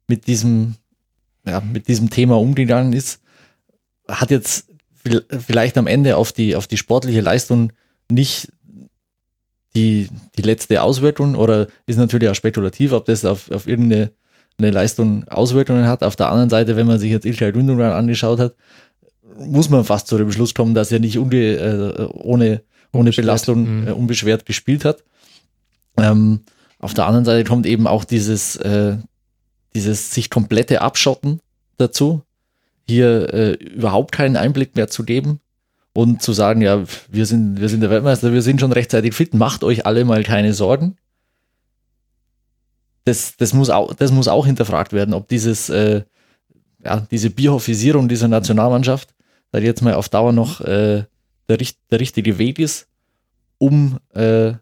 Speaker 5: mit, diesem, ja, mit diesem Thema umgegangen ist, hat jetzt vielleicht am Ende auf die, auf die sportliche Leistung nicht die, die letzte Auswirkung oder ist natürlich auch spekulativ, ob das auf, auf irgendeine eine Leistung Auswirkungen hat. Auf der anderen Seite, wenn man sich jetzt Ilkay Gündogan angeschaut hat, muss man fast zu dem Schluss kommen, dass er nicht unge, äh, ohne, ohne
Speaker 3: Unbeschwert.
Speaker 5: Belastung
Speaker 3: Mhm.
Speaker 5: äh, unbeschwert gespielt hat. Ähm, auf der anderen Seite kommt eben auch dieses, äh, dieses sich komplette Abschotten dazu. hier äh, überhaupt keinen Einblick mehr zu geben und zu sagen, ja, wir sind, wir sind der Weltmeister, wir sind schon rechtzeitig fit, macht euch alle mal keine Sorgen. Das, das, muss, auch, das muss auch hinterfragt werden, ob dieses, äh, ja, diese Bierhoffisierung dieser Nationalmannschaft da jetzt mal auf Dauer noch äh, der, der richtige Weg ist, um, äh,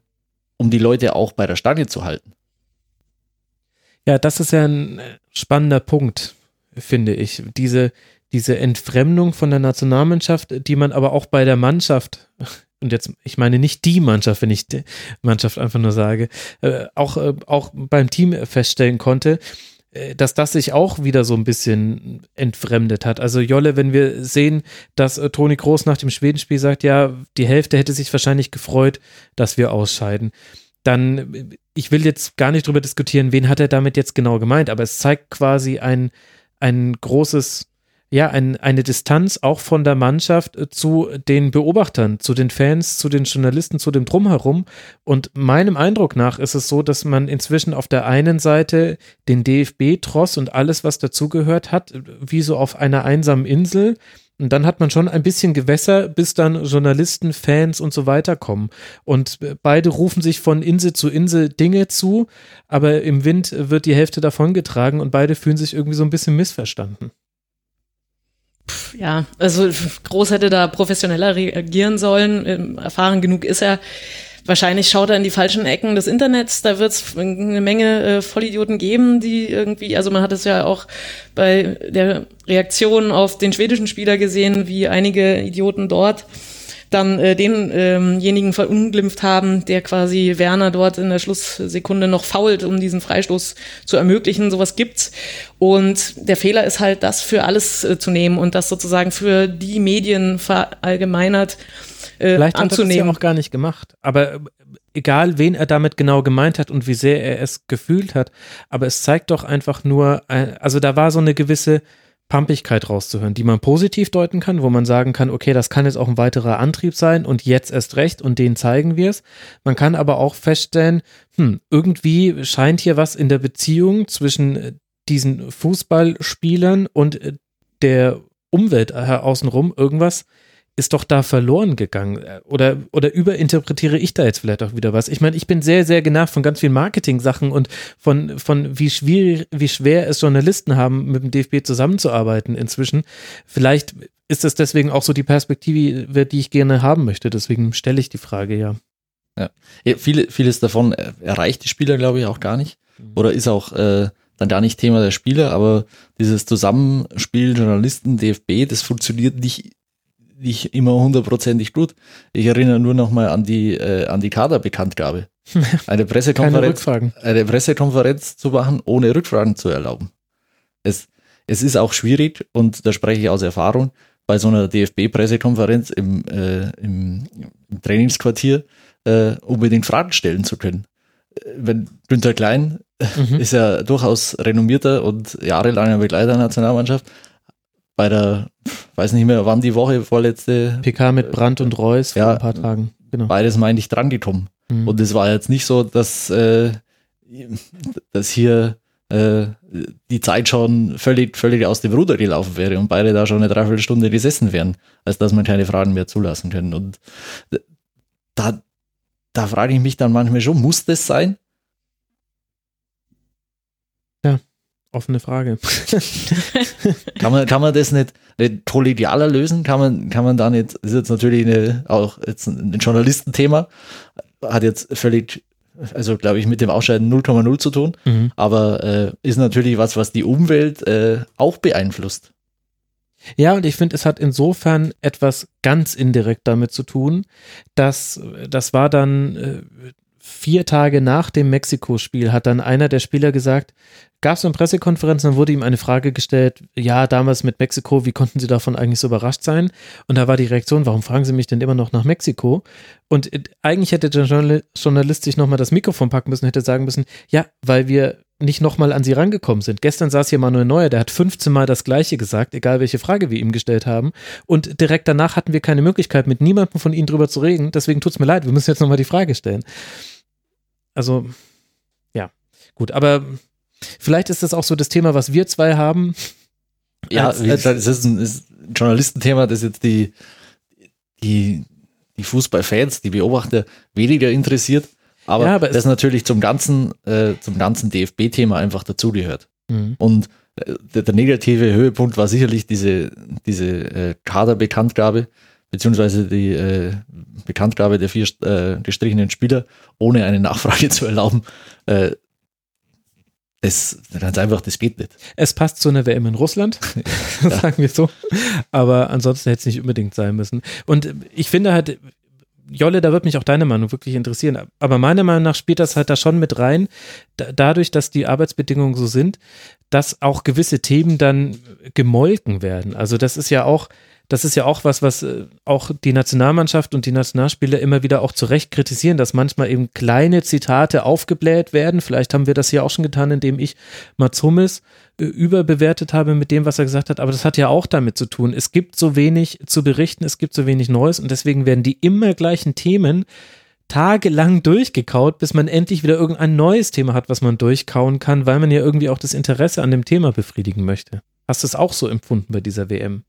Speaker 5: um die Leute auch bei der Stange zu halten.
Speaker 3: Ja, das ist ja ein spannender Punkt, finde ich. Diese, diese Entfremdung von der Nationalmannschaft, die man aber auch bei der Mannschaft, und jetzt, ich meine nicht die Mannschaft, wenn ich die Mannschaft einfach nur sage, äh, auch, äh, auch beim Team feststellen konnte, äh, dass das sich auch wieder so ein bisschen entfremdet hat. Also Jolle, wenn wir sehen, dass äh, Toni Groß nach dem Schwedenspiel sagt, ja, die Hälfte hätte sich wahrscheinlich gefreut, dass wir ausscheiden, dann, äh, ich will jetzt gar nicht drüber diskutieren, wen hat er damit jetzt genau gemeint, aber es zeigt quasi ein, ein großes ja, ein, eine Distanz auch von der Mannschaft äh, zu den Beobachtern, zu den Fans, zu den Journalisten, zu dem Drumherum. Und meinem Eindruck nach ist es so, dass man inzwischen auf der einen Seite den DFB-Tross und alles, was dazugehört hat, wie so auf einer einsamen Insel. Und dann hat man schon ein bisschen Gewässer, bis dann Journalisten, Fans und so weiter kommen. Und äh, beide rufen sich von Insel zu Insel Dinge zu, aber im Wind wird die Hälfte davongetragen und beide fühlen sich irgendwie so ein bisschen missverstanden
Speaker 4: ja, also Groß hätte da professioneller reagieren sollen. Ähm, erfahren genug ist er. Wahrscheinlich schaut er in die falschen Ecken des Internets. Da wird es eine Menge äh, Vollidioten geben, die irgendwie, also man hat es ja auch bei der Reaktion auf den schwedischen Spieler gesehen, wie einige Idioten dort dann äh, denjenigen ähm verunglimpft haben, der quasi Werner dort in der Schlusssekunde noch fault, um diesen Freistoß zu ermöglichen. Sowas gibt's. Und der Fehler ist halt, das für alles äh, zu nehmen und das sozusagen für die Medien verallgemeinert
Speaker 3: äh, Vielleicht anzunehmen. hat er das ja auch gar nicht gemacht. Aber äh, egal, wen er damit genau gemeint hat und wie sehr er es gefühlt hat, aber es zeigt doch einfach nur, äh, also da war so eine gewisse Pumpigkeit rauszuhören, die man positiv deuten kann, wo man sagen kann, okay, das kann jetzt auch ein weiterer Antrieb sein und jetzt erst recht und den zeigen wir es. Man kann aber auch feststellen, hm, irgendwie scheint hier was in der Beziehung zwischen äh, diesen Fußballspielern und äh, der Umwelt äh, außenrum irgendwas ist doch da verloren gegangen. Oder, oder überinterpretiere ich da jetzt vielleicht auch wieder was? Ich meine, ich bin sehr, sehr genervt von ganz vielen Marketing-Sachen und von, von wie schwierig, wie schwer es Journalisten haben, mit dem DFB zusammenzuarbeiten inzwischen. Vielleicht ist das deswegen auch so die Perspektive, die ich gerne haben möchte. Deswegen stelle ich die Frage, ja.
Speaker 5: Ja, ja viele, vieles davon erreicht die Spieler, glaube ich, auch gar nicht. Mhm. Oder ist auch äh, dann gar nicht Thema der Spieler, aber dieses Zusammenspiel Journalisten, DFB, das funktioniert nicht nicht immer hundertprozentig gut. Ich erinnere nur noch mal an die, äh, an die Kaderbekanntgabe. Eine Pressekonferenz, eine Pressekonferenz zu machen, ohne Rückfragen zu erlauben. Es, es ist auch schwierig, und da spreche ich aus Erfahrung, bei so einer DFB-Pressekonferenz im, äh, im, im, Trainingsquartier äh, unbedingt Fragen stellen zu können. Wenn Günther Klein mhm. ist ja durchaus renommierter und jahrelanger Begleiter der Nationalmannschaft, bei der, weiß nicht mehr, wann die Woche vorletzte.
Speaker 3: PK mit Brandt und Reus
Speaker 5: ja, vor ein paar Tagen. Genau. Beides meine ich dran gekommen. Mhm. Und es war jetzt nicht so, dass, äh, dass hier äh, die Zeit schon völlig, völlig aus dem Ruder gelaufen wäre und beide da schon eine Dreiviertelstunde gesessen wären, als dass man keine Fragen mehr zulassen können. Und da, da frage ich mich dann manchmal schon, muss das sein?
Speaker 3: Offene Frage.
Speaker 5: kann, man, kann man das nicht, nicht kollegialer lösen? Kann man, kann man da nicht, das ist jetzt natürlich eine, auch jetzt ein Journalistenthema, hat jetzt völlig, also glaube ich, mit dem Ausscheiden 0,0 zu tun, mhm. aber äh, ist natürlich was, was die Umwelt äh, auch beeinflusst.
Speaker 3: Ja, und ich finde, es hat insofern etwas ganz indirekt damit zu tun, dass das war dann äh, vier Tage nach dem Mexiko-Spiel hat dann einer der Spieler gesagt, gab es eine Pressekonferenz, dann wurde ihm eine Frage gestellt, ja, damals mit Mexiko, wie konnten Sie davon eigentlich so überrascht sein? Und da war die Reaktion, warum fragen Sie mich denn immer noch nach Mexiko? Und äh, eigentlich hätte der Journalist sich nochmal das Mikrofon packen müssen, hätte sagen müssen, ja, weil wir nicht nochmal an sie rangekommen sind. Gestern saß hier Manuel Neuer, der hat 15 Mal das Gleiche gesagt, egal welche Frage wir ihm gestellt haben. Und direkt danach hatten wir keine Möglichkeit, mit niemandem von ihnen drüber zu reden. Deswegen tut es mir leid, wir müssen jetzt nochmal die Frage stellen. Also, ja, gut, aber vielleicht ist das auch so das Thema, was wir zwei haben.
Speaker 5: Ja,
Speaker 3: Als-
Speaker 5: wie
Speaker 3: als-
Speaker 5: gesagt, es ist ein, ist ein Journalistenthema, das jetzt die, die, die Fußballfans, die Beobachter weniger interessiert. Aber,
Speaker 3: Ja, aber
Speaker 5: das natürlich zum ganzen, äh, zum ganzen DFB-Thema einfach dazugehört.
Speaker 3: Mhm.
Speaker 5: Und äh, der, der negative Höhepunkt war sicherlich diese, diese äh, Kaderbekanntgabe, beziehungsweise die äh, Bekanntgabe der vier äh, gestrichenen Spieler, ohne eine Nachfrage zu erlauben. Äh, das, ganz einfach, das geht nicht.
Speaker 3: Es passt zu einer WM in Russland, sagen wir so. Aber ansonsten hätte es nicht unbedingt sein müssen. Und ich finde halt, Jolle, da wird mich auch deine Meinung wirklich interessieren. Aber meiner Meinung nach spielt das halt da schon mit rein, da, dadurch, dass die Arbeitsbedingungen so sind, dass auch gewisse Themen dann gemolken werden. Also das ist ja auch, das ist ja auch was, was äh, auch die Nationalmannschaft und die Nationalspieler immer wieder auch zu Recht kritisieren, dass manchmal eben kleine Zitate aufgebläht werden. Vielleicht haben wir das hier auch schon getan, indem ich Mats Hummels äh, überbewertet habe mit dem, was er gesagt hat. Aber das hat ja auch damit zu tun. Es gibt so wenig zu berichten, es gibt so wenig Neues und deswegen werden die immer gleichen Themen tagelang durchgekaut, bis man endlich wieder irgendein neues Thema hat, was man durchkauen kann, weil man ja irgendwie auch das Interesse an dem Thema befriedigen möchte. Hast du es auch so empfunden bei dieser WM?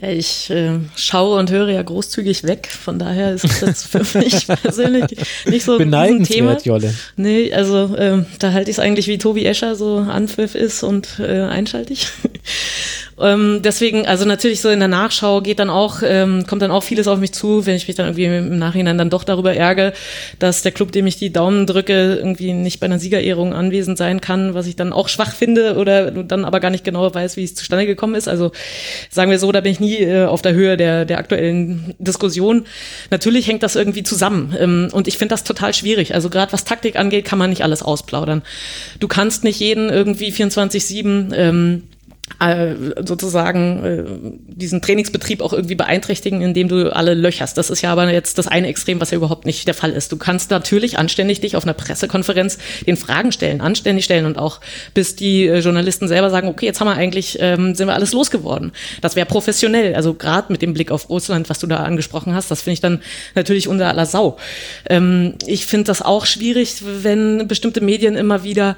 Speaker 4: Ja, ich äh, schaue und höre ja großzügig weg. Von daher ist jetzt für mich persönlich nicht so ein Thema.
Speaker 3: Jolle.
Speaker 4: Nee, also ähm, da halte ich es eigentlich wie Tobi Escher so Anpfiff ist und äh, einschaltig. Ähm, deswegen, also natürlich so in der Nachschau geht dann auch, ähm, kommt dann auch vieles auf mich zu, wenn ich mich dann irgendwie im Nachhinein dann doch darüber ärgere, dass der Club, dem ich die Daumen drücke, irgendwie nicht bei einer Siegerehrung anwesend sein kann, was ich dann auch schwach finde oder dann aber gar nicht genau weiß, wie es zustande gekommen ist. Also sagen wir so, da bin ich nie äh, auf der Höhe der, der aktuellen Diskussion. Natürlich hängt das irgendwie zusammen. Ähm, und ich finde das total schwierig. Also gerade was Taktik angeht, kann man nicht alles ausplaudern. Du kannst nicht jeden irgendwie 24-7 ähm, äh, sozusagen äh, diesen Trainingsbetrieb auch irgendwie beeinträchtigen, indem du alle löcherst. Das ist ja aber jetzt das eine Extrem, was ja überhaupt nicht der Fall ist. Du kannst natürlich anständig dich auf einer Pressekonferenz den Fragen stellen, anständig stellen und auch bis die äh, Journalisten selber sagen, okay, jetzt haben wir eigentlich, ähm, sind wir alles losgeworden. Das wäre professionell. Also gerade mit dem Blick auf Russland, was du da angesprochen hast, das finde ich dann natürlich unter aller Sau. Ähm, ich finde das auch schwierig, wenn bestimmte Medien immer wieder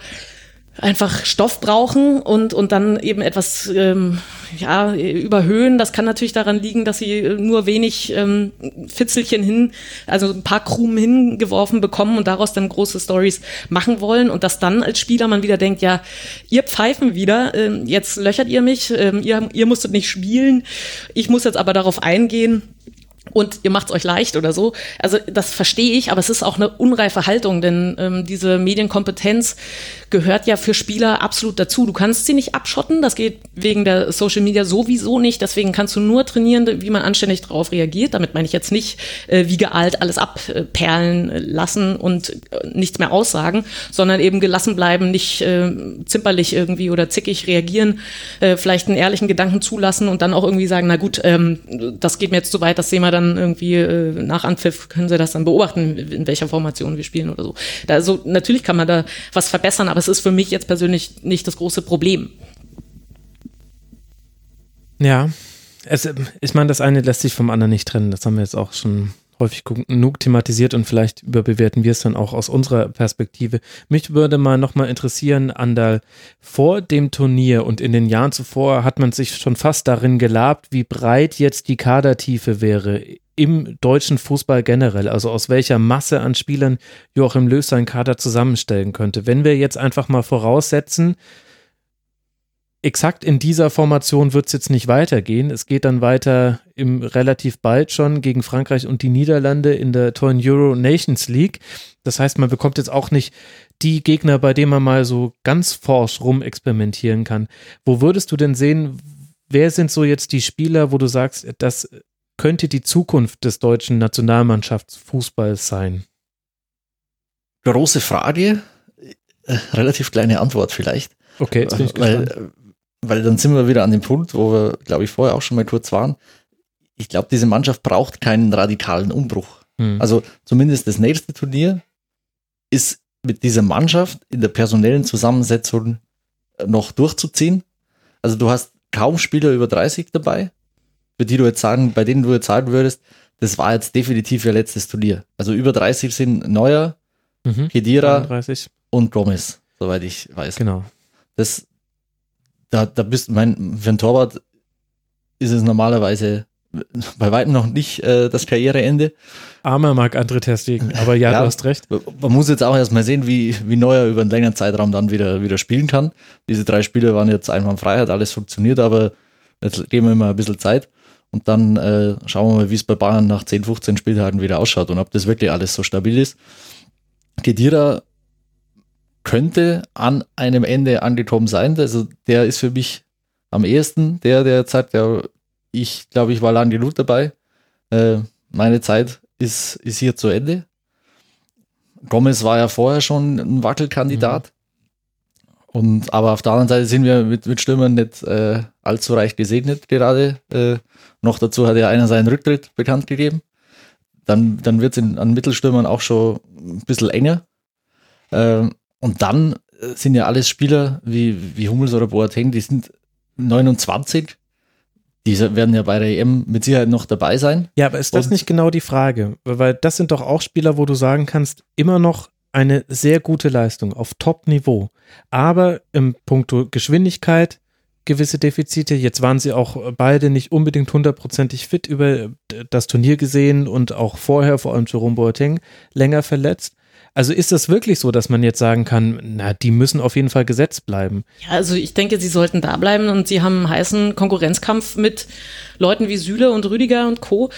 Speaker 4: einfach Stoff brauchen und, und dann eben etwas ähm, ja, überhöhen. Das kann natürlich daran liegen, dass sie nur wenig ähm, Fitzelchen hin, also ein paar Krumen hingeworfen bekommen und daraus dann große Stories machen wollen und dass dann als Spieler man wieder denkt, ja, ihr pfeifen wieder, ähm, jetzt löchert ihr mich, ähm, ihr, ihr musstet nicht spielen, ich muss jetzt aber darauf eingehen, und ihr macht's euch leicht oder so. Also das verstehe ich, aber es ist auch eine unreife Haltung, denn ähm, diese Medienkompetenz gehört ja für Spieler absolut dazu. Du kannst sie nicht abschotten, das geht wegen der Social Media sowieso nicht. Deswegen kannst du nur trainieren, wie man anständig darauf reagiert. Damit meine ich jetzt nicht, äh, wie gealt alles abperlen lassen und äh, nichts mehr aussagen, sondern eben gelassen bleiben, nicht äh, zimperlich irgendwie oder zickig reagieren, äh, vielleicht einen ehrlichen Gedanken zulassen und dann auch irgendwie sagen, na gut, ähm, das geht mir jetzt zu weit, das sehen wir dann irgendwie äh, nach Anpfiff, können sie das dann beobachten, in welcher Formation wir spielen oder so. Also natürlich kann man da was verbessern, aber es ist für mich jetzt persönlich nicht das große Problem.
Speaker 3: Ja, es, ich meine, das eine lässt sich vom anderen nicht trennen. Das haben wir jetzt auch schon häufig genug thematisiert und vielleicht überbewerten wir es dann auch aus unserer Perspektive. Mich würde mal nochmal interessieren, Andal, vor dem Turnier und in den Jahren zuvor hat man sich schon fast darin gelabt, wie breit jetzt die Kadertiefe wäre im deutschen Fußball generell, also aus welcher Masse an Spielern Joachim Löw seinen Kader zusammenstellen könnte. Wenn wir jetzt einfach mal voraussetzen, exakt in dieser Formation wird es jetzt nicht weitergehen. Es geht dann weiter im relativ bald schon gegen Frankreich und die Niederlande in der tollen Euro Nations League. Das heißt, man bekommt jetzt auch nicht die Gegner, bei denen man mal so ganz forsch rum experimentieren kann. Wo würdest du denn sehen, wer sind so jetzt die Spieler, wo du sagst, das könnte die Zukunft des deutschen Nationalmannschaftsfußballs sein?
Speaker 5: Große Frage, äh, relativ kleine Antwort vielleicht.
Speaker 3: Okay, jetzt bin ich
Speaker 5: weil,
Speaker 3: gespannt.
Speaker 5: weil dann sind wir wieder an dem Punkt, wo wir, glaube ich, vorher auch schon mal kurz waren. Ich glaube, diese Mannschaft braucht keinen radikalen Umbruch.
Speaker 3: Hm.
Speaker 5: Also zumindest das nächste Turnier ist mit dieser Mannschaft in der personellen Zusammensetzung noch durchzuziehen. Also du hast kaum Spieler über 30 dabei, für die du jetzt sagen, bei denen du jetzt sagen würdest, das war jetzt definitiv ihr letztes Turnier. Also über 30 sind Neuer,
Speaker 3: Mhm.
Speaker 5: Kedira
Speaker 3: 33,
Speaker 5: und Gomez, soweit ich weiß.
Speaker 3: genau.
Speaker 5: Das, da, da bist mein, für ein Torwart ist es normalerweise bei weitem noch nicht äh, das Karriereende.
Speaker 3: Armer mag andere Testigen, aber ja,
Speaker 5: Ja.
Speaker 3: du hast recht.
Speaker 5: Man muss jetzt auch erstmal sehen, wie, wie Neuer über einen längeren Zeitraum dann wieder, wieder spielen kann. Diese drei Spiele waren jetzt einwandfrei, hat alles funktioniert, aber jetzt geben wir mal ein bisschen Zeit und dann äh, schauen wir mal, wie es bei Bayern nach 10, 15 Spieltagen wieder ausschaut und ob das wirklich alles so stabil ist. Kedira könnte an einem Ende angekommen sein. Also der ist für mich am ehesten der, der sagt, ja, ich glaube, ich war lang genug dabei. Äh, meine Zeit ist, ist hier zu Ende. Gomez war ja vorher schon ein Wackelkandidat. Und, aber auf der anderen Seite sind wir mit, mit Stürmern nicht äh, allzu reich gesegnet gerade. Äh, noch dazu hat ja einer seinen Rücktritt bekannt gegeben. Dann, dann wird es an Mittelstürmern auch schon ein bisschen enger. Ähm, und dann äh, sind ja alles Spieler wie, wie Hummels oder Boateng, die sind 29. Die werden ja bei der EM mit Sicherheit noch dabei sein.
Speaker 3: Ja, aber ist das
Speaker 5: Und-
Speaker 3: nicht genau die Frage? Weil das sind doch auch Spieler, wo du sagen kannst, immer noch eine sehr gute Leistung auf Top-Niveau. Aber im Punkto Geschwindigkeit gewisse Defizite. Jetzt waren sie auch beide nicht unbedingt hundertprozentig fit über das Turnier gesehen und auch vorher, vor allem Jerome Boateng, länger verletzt. Also ist das wirklich so, dass man jetzt sagen kann, na, die müssen auf jeden Fall gesetzt bleiben?
Speaker 4: Ja, also ich denke, sie sollten da bleiben und sie haben einen heißen Konkurrenzkampf mit Leuten wie Süle und Rüdiger und Co.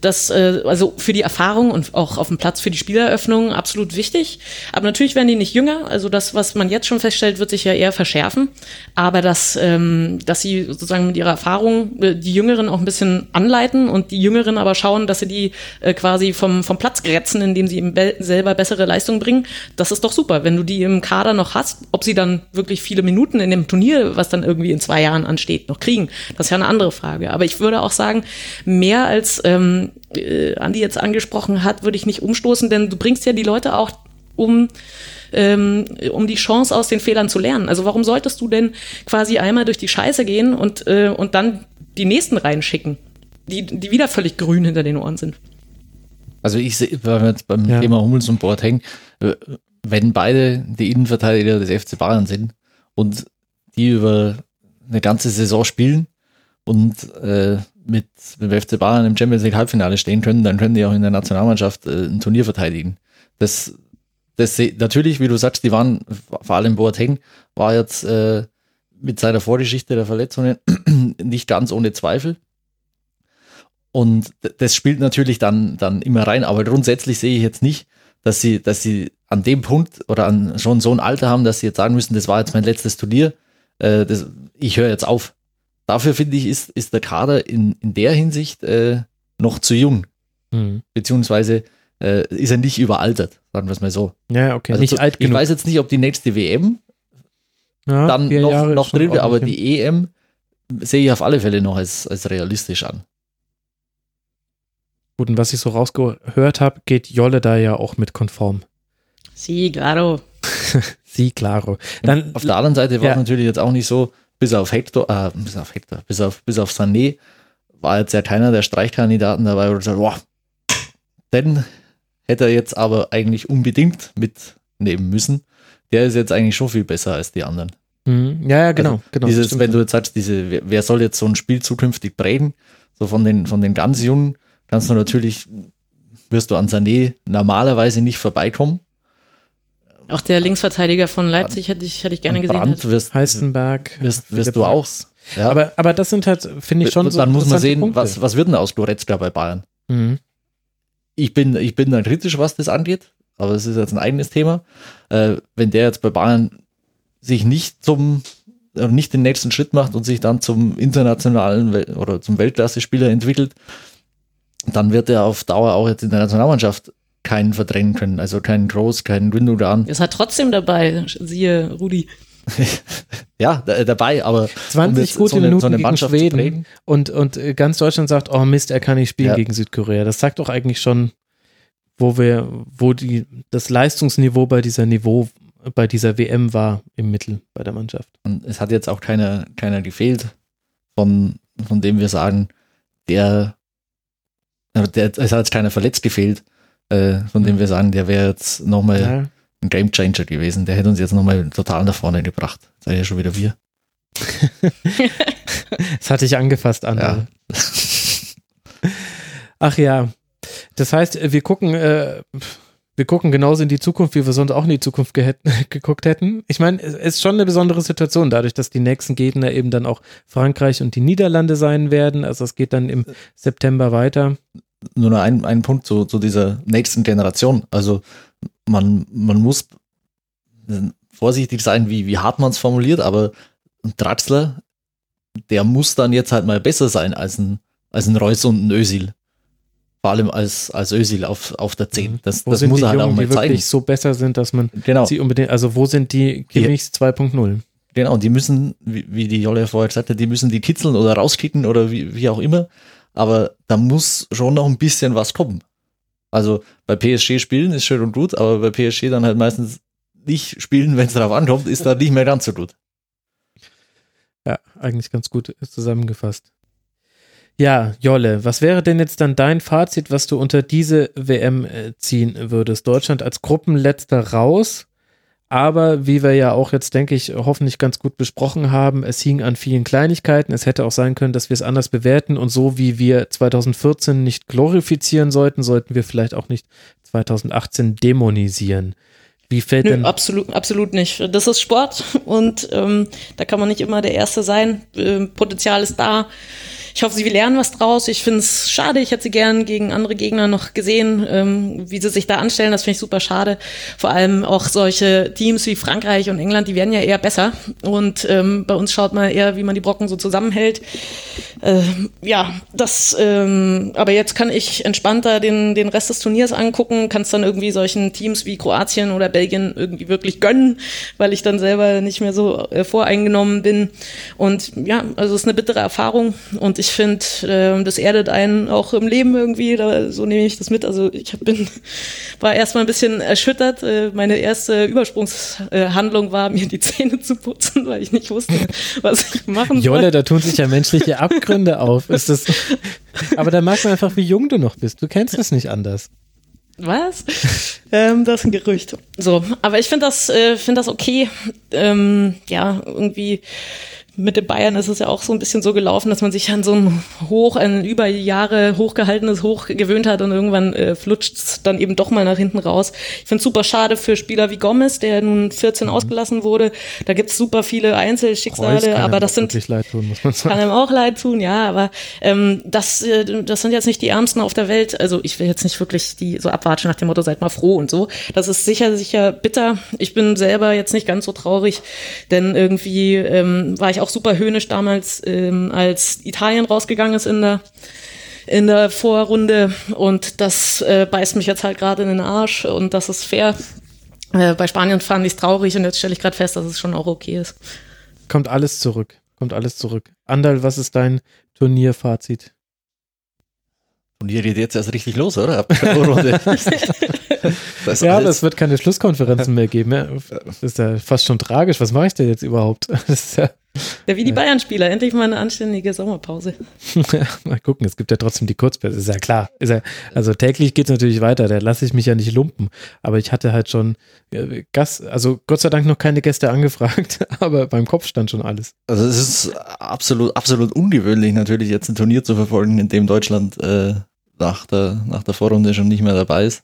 Speaker 4: Das, äh, also für die Erfahrung und auch auf dem Platz für die Spieleröffnung absolut wichtig. Aber natürlich werden die nicht jünger. Also das, was man jetzt schon feststellt, wird sich ja eher verschärfen. Aber dass, ähm, dass sie sozusagen mit ihrer Erfahrung äh, die Jüngeren auch ein bisschen anleiten und die Jüngeren aber schauen, dass sie die äh, quasi vom, vom Platz grätzen, indem sie eben be selber bessere Leistung bringen, das ist doch super. Wenn du die im Kader noch hast, ob sie dann wirklich viele Minuten in dem Turnier, was dann irgendwie in zwei Jahren ansteht, noch kriegen, das ist ja eine andere Frage. Aber ich würde auch sagen, mehr als ähm, äh, Andi jetzt angesprochen hat, würde ich nicht umstoßen, denn du bringst ja die Leute auch um ähm, um die Chance aus den Fehlern zu lernen. Also warum solltest du denn quasi einmal durch die Scheiße gehen und, äh, und dann die nächsten reinschicken, die, die wieder völlig grün hinter den Ohren sind?
Speaker 5: Also ich sehe, weil wir jetzt beim
Speaker 3: Ja.
Speaker 5: Thema Hummels und Boateng, äh, wenn beide die Innenverteidiger des FC Bayern sind und die über eine ganze Saison spielen und äh, mit dem FC Bayern im Champions League Halbfinale stehen können, dann können die auch in der Nationalmannschaft äh, ein Turnier verteidigen. Das, das natürlich, wie du sagst, die waren, vor allem Boateng, war jetzt äh, mit seiner Vorgeschichte der Verletzungen nicht ganz ohne Zweifel. Und das spielt natürlich dann, dann immer rein, aber grundsätzlich sehe ich jetzt nicht, dass sie, dass sie an dem Punkt oder an schon so ein Alter haben, dass sie jetzt sagen müssen, das war jetzt mein letztes Turnier, äh, das, ich höre jetzt auf. Dafür finde ich, ist, ist der Kader in, in der Hinsicht äh, noch zu jung,
Speaker 3: Hm.
Speaker 5: beziehungsweise äh, ist er nicht überaltert, sagen wir es mal so.
Speaker 3: Ja, okay,
Speaker 5: Also
Speaker 3: nicht
Speaker 5: zu,
Speaker 3: alt
Speaker 5: ich
Speaker 3: genug.
Speaker 5: weiß jetzt nicht, ob die nächste WM
Speaker 3: Ja,
Speaker 5: dann noch,
Speaker 3: Jahre
Speaker 5: noch drin wäre, aber die EM sehe ich auf alle Fälle noch als, als realistisch an.
Speaker 3: Gut, und was ich so rausgehört habe, geht Jolle da ja auch mit konform.
Speaker 4: Sí, claro.
Speaker 3: Sie, claro. Dann,
Speaker 5: Auf der anderen Seite war
Speaker 3: Ja.
Speaker 5: es natürlich jetzt auch nicht so, bis auf Hector, äh, bis auf Hector, bis auf, bis auf Sané war jetzt ja keiner der Streichkandidaten dabei, wo du sagst, boah, den hätte er jetzt aber eigentlich unbedingt mitnehmen müssen. Der ist jetzt eigentlich schon viel besser als die anderen.
Speaker 3: Mhm. ja, ja, genau.
Speaker 5: Also
Speaker 3: genau
Speaker 5: Dieses, wenn du jetzt sagst, diese, wer- wer soll jetzt so ein Spiel zukünftig prägen? So von den, von den ganz Jungen kannst du natürlich, wirst du an Sané normalerweise nicht vorbeikommen.
Speaker 4: Auch der Linksverteidiger von Leipzig hätte ich, hätte ich gerne gesehen.
Speaker 5: Brandt wirst,
Speaker 3: Heistenberg.
Speaker 5: wirst, wirst du auch. Ja.
Speaker 3: Aber, aber das sind halt, finde ich schon so.
Speaker 5: dann muss man sehen,
Speaker 3: Punkte.
Speaker 5: was, was wird denn aus Goretzka bei Bayern?
Speaker 3: Mhm.
Speaker 5: Ich bin, ich bin da kritisch, was das angeht, aber das ist jetzt ein eigenes Thema. Äh, wenn der jetzt bei Bayern sich nicht zum, äh, nicht den nächsten Schritt macht und sich dann zum internationalen Wel oder zum Weltklasse-Spieler entwickelt, dann wird er auf Dauer auch jetzt in der Nationalmannschaft keinen verdrängen können. Also keinen Groß, keinen Gündogan.
Speaker 4: Ist halt trotzdem dabei, siehe Rudi.
Speaker 5: Ja, da, dabei, aber
Speaker 3: 20
Speaker 5: um
Speaker 3: gute
Speaker 5: so eine,
Speaker 3: Minuten
Speaker 5: so eine
Speaker 3: gegen Schweden und, und äh, ganz Deutschland sagt, oh Mist, er kann nicht spielen
Speaker 5: Ja.
Speaker 3: gegen Südkorea. Das sagt doch eigentlich schon, wo wir, wo die, das Leistungsniveau bei dieser Niveau, bei dieser WM war im Mittel bei der Mannschaft.
Speaker 5: Und es hat jetzt auch keiner, keiner gefehlt, von, von dem wir sagen, der, der, es hat jetzt keiner verletzt gefehlt, äh, von dem wir sagen, der wäre jetzt nochmal
Speaker 3: Ja.
Speaker 5: ein Gamechanger gewesen. Der hätte uns jetzt nochmal total nach vorne gebracht. Sei ja schon wieder wir.
Speaker 3: das hatte ich angefasst, Andal.
Speaker 5: Ja.
Speaker 3: Ach ja. Das heißt, wir gucken, äh, wir gucken genauso in die Zukunft, wie wir sonst auch in die Zukunft ge geguckt hätten. Ich meine, es ist schon eine besondere Situation, dadurch, dass die nächsten Gegner eben dann auch Frankreich und die Niederlande sein werden. Also es geht dann im September weiter.
Speaker 5: Nur noch ein, ein Punkt zu, zu dieser nächsten Generation. Also man, man muss vorsichtig sein, wie, wie hart man es formuliert, aber ein Draxler, der muss dann jetzt halt mal besser sein als ein, als ein Reus und ein Ösil. Vor allem als, als Ösil auf, auf der 10. Das,
Speaker 3: Wo
Speaker 5: das muss er halt
Speaker 3: Jungen,
Speaker 5: auch mal
Speaker 3: die
Speaker 5: zeigen.
Speaker 3: wirklich so besser sind, dass man
Speaker 5: Genau,
Speaker 3: sie unbedingt, also wo sind die Chemichs 2.0?
Speaker 5: genau. Die müssen, wie, wie die Jolle vorher gesagt hat, die müssen die kitzeln oder rauskicken oder wie, wie auch immer. Aber da muss schon noch ein bisschen was kommen. Also bei PSG spielen ist schön und gut, aber bei PSG dann halt meistens nicht spielen, wenn es darauf ankommt, ist da nicht mehr ganz so gut.
Speaker 3: Ja, eigentlich ganz gut zusammengefasst. Ja, Jolle, was wäre denn jetzt dann dein Fazit, was du unter diese WM äh, ziehen würdest? Deutschland als Gruppenletzter raus, aber wie wir ja auch jetzt, denke ich, hoffentlich ganz gut besprochen haben, es hing an vielen Kleinigkeiten. Es hätte auch sein können, dass wir es anders bewerten und so wie wir 2014 nicht glorifizieren sollten, sollten wir vielleicht auch nicht 2018 dämonisieren. Wie fällt
Speaker 4: Nö,
Speaker 3: denn
Speaker 4: absolut, absolut nicht. Das ist Sport und ähm, da kann man nicht immer der Erste sein. Ähm, Potenzial ist da. Ich hoffe, sie lernen was draus. Ich finde es schade. Ich hätte sie gern gegen andere Gegner noch gesehen, ähm, wie sie sich da anstellen. Das finde ich super schade. Vor allem auch solche Teams wie Frankreich und England, die werden ja eher besser. Und ähm, bei uns schaut man eher, wie man die Brocken so zusammenhält. Ähm, ja, das, ähm, aber jetzt kann ich entspannter den, den Rest des Turniers angucken, kann es dann irgendwie solchen Teams wie Kroatien oder Belgien irgendwie wirklich gönnen, weil ich dann selber nicht mehr so äh, voreingenommen bin. Und ja, also es ist eine bittere Erfahrung und ich finde, äh, das erdet einen auch im Leben irgendwie, da, so nehme ich das mit. Also ich bin, war erstmal ein bisschen erschüttert. Äh, meine erste Übersprungshandlung war, mir die Zähne zu putzen, weil ich nicht wusste, was ich machen soll.
Speaker 3: Jolle, da tun sich ja menschliche Abgründe auf. Ist das, aber da merkt man einfach, wie jung du noch bist. Du kennst es nicht anders.
Speaker 4: Was? ähm, das ist ein Gerücht. So, aber ich finde das, äh, finde das okay. Ähm, ja, irgendwie mit den Bayern ist es ja auch so ein bisschen so gelaufen, dass man sich an so ein Hoch, ein über Jahre hochgehaltenes Hoch gewöhnt hat und irgendwann äh, flutscht es dann eben doch mal nach hinten raus. Ich finde es super schade für Spieler wie Gomez, der nun 14 ausgelassen wurde. Da gibt es super viele Einzelschicksale,
Speaker 3: Reus kann
Speaker 4: aber das sind
Speaker 3: leid tun, muss man
Speaker 4: kann
Speaker 3: sagen.
Speaker 4: einem auch leid tun, ja, aber ähm, das, äh, das sind jetzt nicht die Ärmsten auf der Welt. Also ich will jetzt nicht wirklich die so abwatschen nach dem Motto, seid mal froh und so. Das ist sicher, sicher bitter. Ich bin selber jetzt nicht ganz so traurig, denn irgendwie ähm, war ich auch super höhnisch damals, ähm, als Italien rausgegangen ist in der in der Vorrunde und das äh, beißt mich jetzt halt gerade in den Arsch und das ist fair. Äh, bei Spanien fand ich es traurig und jetzt stelle ich gerade fest, dass es schon auch okay ist.
Speaker 3: Kommt alles zurück. Kommt alles zurück. Andal, was ist dein Turnierfazit?
Speaker 5: Und ihr geht jetzt erst richtig los, oder? Ab der Vorrunde. das
Speaker 3: Ja, aber
Speaker 5: alles-
Speaker 3: es wird keine Schlusskonferenzen mehr geben. Ja, Das ist ja fast schon tragisch. Was mache ich denn jetzt überhaupt? Das ist ja,
Speaker 4: Ja, wie die Bayern-Spieler, endlich mal eine anständige Sommerpause.
Speaker 3: ja, mal gucken, es gibt ja trotzdem die Kurzpässe, ist ja klar. Ist ja, also täglich geht es natürlich weiter, da lasse ich mich ja nicht lumpen. Aber ich hatte halt schon äh, Gast, also Gott sei Dank noch keine Gäste angefragt, aber beim Kopf stand schon alles.
Speaker 5: Also es ist absolut, absolut ungewöhnlich natürlich jetzt ein Turnier zu verfolgen, in dem Deutschland äh, nach, der, nach der Vorrunde schon nicht mehr dabei ist.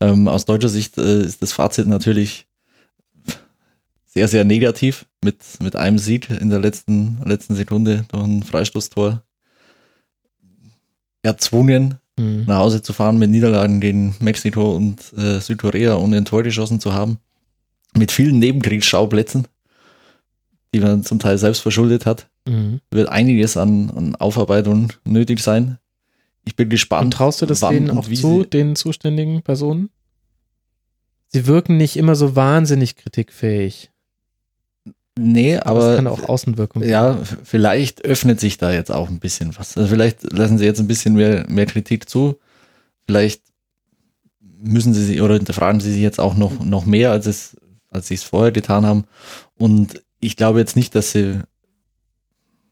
Speaker 5: Ähm, aus deutscher Sicht äh, ist das Fazit natürlich sehr, sehr negativ mit, mit einem Sieg in der letzten, letzten Sekunde durch ein Freistoßtor erzwungen,
Speaker 3: Hm.
Speaker 5: nach Hause zu fahren mit Niederlagen gegen Mexiko und äh, Südkorea, ohne ein Tor geschossen zu haben. Mit vielen Nebenkriegsschauplätzen, die man zum Teil selbst verschuldet hat
Speaker 3: Mhm.
Speaker 5: wird einiges an, an Aufarbeitung nötig sein. Ich bin gespannt.
Speaker 3: Und traust du das denen auch zu, den zuständigen Personen? Sie wirken nicht immer so wahnsinnig kritikfähig.
Speaker 5: Nee,
Speaker 3: Aber es
Speaker 5: aber
Speaker 3: kann auch Außenwirkung
Speaker 5: ja, vielleicht öffnet sich da jetzt auch ein bisschen was. Also vielleicht lassen sie jetzt ein bisschen mehr, mehr Kritik zu. Vielleicht müssen sie sich oder hinterfragen sie sich jetzt auch noch, noch mehr, als es, als sie es vorher getan haben. Und ich glaube jetzt nicht, dass sie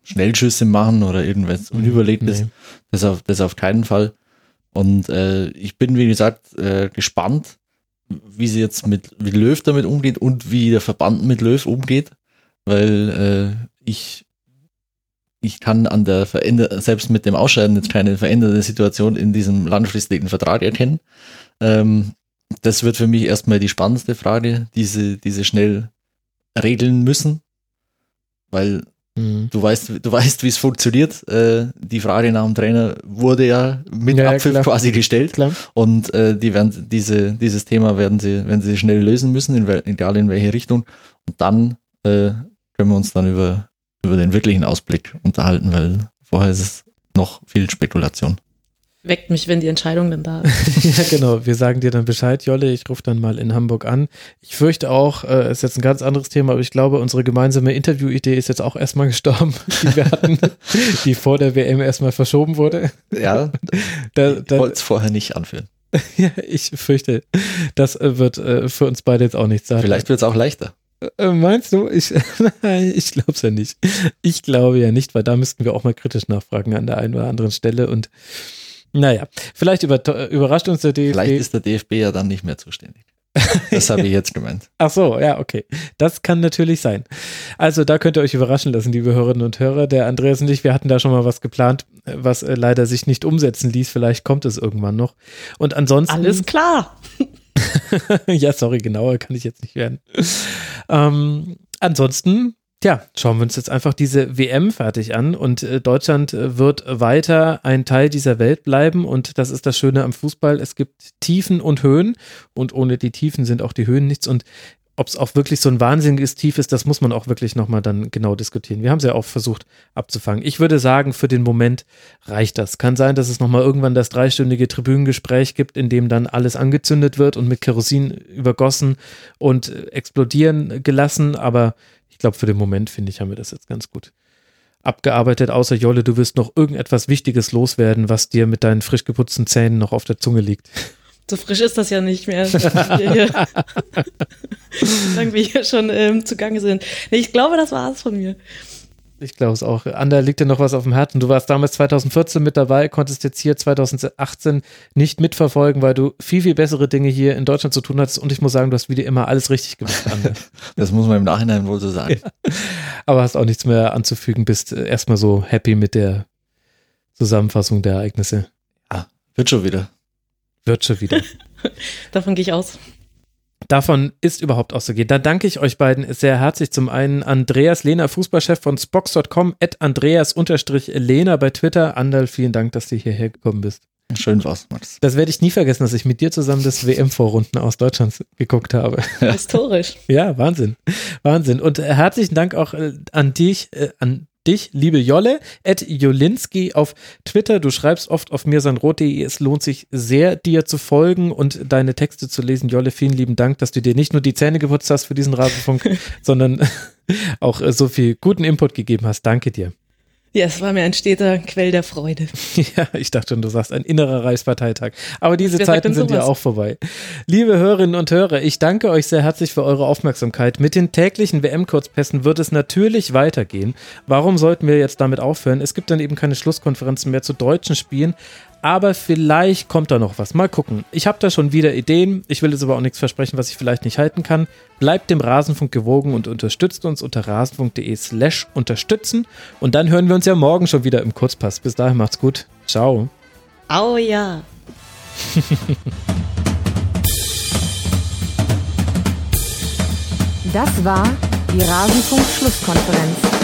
Speaker 5: Schnellschüsse machen oder irgendwas Unüberlegtes.
Speaker 3: Nee.
Speaker 5: Das auf, das auf keinen Fall. Und äh, ich bin, wie gesagt, äh, gespannt, wie sie jetzt mit wie Löw damit umgeht und wie der Verband mit Löw umgeht. weil äh, ich, ich kann an der veränder selbst mit dem Ausscheiden jetzt keine veränderte Situation in diesem langfristigen Vertrag erkennen. Ähm, das wird für mich erstmal die spannendste Frage, diese, diese schnell regeln müssen, weil
Speaker 3: Mhm.
Speaker 5: du weißt, du weißt, wie es funktioniert. Äh, die Frage nach dem Trainer wurde ja mit
Speaker 3: Ja,
Speaker 5: Abpfiff
Speaker 3: klar.
Speaker 5: quasi gestellt.
Speaker 3: Klar.
Speaker 5: Und äh, die werden diese, dieses Thema werden sie, werden sie schnell lösen müssen, in, egal in welche Richtung. Und dann äh, können wir uns dann über, über den wirklichen Ausblick unterhalten, weil vorher ist es noch viel Spekulation.
Speaker 4: Weckt mich, wenn die Entscheidung dann da ist.
Speaker 3: Ja, genau. Wir sagen dir dann Bescheid, Jolle. Ich rufe dann mal in Hamburg an. Ich fürchte auch, äh, ist jetzt ein ganz anderes Thema, aber ich glaube, unsere gemeinsame Interviewidee ist jetzt auch erstmal gestorben, die wir hatten, die vor der WM erstmal verschoben wurde.
Speaker 5: Ja,
Speaker 3: Da,
Speaker 5: ich
Speaker 3: da,
Speaker 5: wollte es vorher nicht anführen.
Speaker 3: ja, ich fürchte, das äh, wird äh, für uns beide jetzt auch nichts sein.
Speaker 5: Vielleicht wird es auch leichter.
Speaker 3: Äh, meinst du? Ich, nein, ich glaube es ja nicht. Ich glaube ja nicht, weil da müssten wir auch mal kritisch nachfragen an der einen oder anderen Stelle. Und naja, vielleicht über, überrascht uns der DFB.
Speaker 5: Vielleicht ist der DFB ja dann nicht mehr zuständig. Das habe ich jetzt gemeint.
Speaker 3: Ach so, ja, okay. Das kann natürlich sein. Also da könnt ihr euch überraschen lassen, liebe Hörerinnen und Hörer. Der Andreas und ich, wir hatten da schon mal was geplant, was äh, leider sich nicht umsetzen ließ. Vielleicht kommt es irgendwann noch. Und ansonsten.
Speaker 4: Alles klar.
Speaker 3: ja, sorry, genauer kann ich jetzt nicht werden. Ähm, ansonsten, ja, schauen wir uns jetzt einfach diese WM fertig an und äh, Deutschland äh, wird weiter ein Teil dieser Welt bleiben und das ist das Schöne am Fußball. Es gibt Tiefen und Höhen und ohne die Tiefen sind auch die Höhen nichts und ob es auch wirklich so ein wahnsinniges Tief ist, das muss man auch wirklich nochmal dann genau diskutieren. Wir haben es ja auch versucht abzufangen. Ich würde sagen, für den Moment reicht das. Kann sein, dass es nochmal irgendwann das dreistündige Tribünengespräch gibt, in dem dann alles angezündet wird und mit Kerosin übergossen und äh, explodieren gelassen. Aber ich glaube, für den Moment, finde ich, haben wir das jetzt ganz gut abgearbeitet. Außer Jolle, du wirst noch irgendetwas Wichtiges loswerden, was dir mit deinen frisch geputzten Zähnen noch auf der Zunge liegt.
Speaker 4: So frisch ist das ja nicht mehr. Solange wir hier schon ähm, zugange sind. Nee, ich glaube, das war es von mir.
Speaker 3: Ich glaube es auch. Ander, liegt dir noch was auf dem Herzen? Du warst damals 2014 mit dabei, konntest jetzt hier 2018 nicht mitverfolgen, weil du viel, viel bessere Dinge hier in Deutschland zu tun hattest. Und ich muss sagen, du hast wieder immer alles richtig gemacht, Ander.
Speaker 5: Das muss man im Nachhinein wohl so sagen.
Speaker 3: Aber hast auch nichts mehr anzufügen, bist äh, erstmal so happy mit der Zusammenfassung der Ereignisse.
Speaker 5: Wird schon wieder.
Speaker 3: Wird schon wieder.
Speaker 4: Davon gehe ich aus.
Speaker 3: Davon ist überhaupt auszugehen. Da danke ich euch beiden sehr herzlich. Zum einen Andreas Lehner, Fußballchef von Spox.com, at Andreas-Lehner bei Twitter. Andal, vielen Dank, dass du hierher gekommen bist.
Speaker 5: Schön war's, Max.
Speaker 3: Das werde ich nie vergessen, dass ich mit dir zusammen das WM-Vorrunden aus Deutschland geguckt habe.
Speaker 4: Historisch.
Speaker 3: Ja, Wahnsinn. Wahnsinn. Und herzlichen Dank auch äh, an dich, äh, an dich, liebe Jolle, at Jolinski auf Twitter. Du schreibst oft auf mirsanrot.de. Es lohnt sich sehr, dir zu folgen und deine Texte zu lesen. Jolle, vielen lieben Dank, dass du dir nicht nur die Zähne geputzt hast für diesen Rasenfunk, sondern auch äh, so viel guten Input gegeben hast. Danke dir.
Speaker 4: Ja, es war mir ein steter Quell der Freude.
Speaker 3: Ja, ich dachte schon, du sagst ein innerer Reichsparteitag. Aber diese
Speaker 4: Wer
Speaker 3: Zeiten sind ja auch vorbei. Liebe Hörerinnen und Hörer, ich danke euch sehr herzlich für eure Aufmerksamkeit. Mit den täglichen WM-Kurzpässen wird es natürlich weitergehen. Warum sollten wir jetzt damit aufhören? Es gibt dann eben keine Schlusskonferenzen mehr zu deutschen Spielen. Aber vielleicht kommt da noch was. Mal gucken. Ich habe da schon wieder Ideen. Ich will jetzt aber auch nichts versprechen, was ich vielleicht nicht halten kann. Bleibt dem Rasenfunk gewogen und unterstützt uns unter rasenfunk.de slash unterstützen. Und dann hören wir uns ja morgen schon wieder im Kurzpass. Bis dahin macht's gut. Ciao.
Speaker 4: Au ja.
Speaker 1: Das war die Rasenfunk-Schlusskonferenz.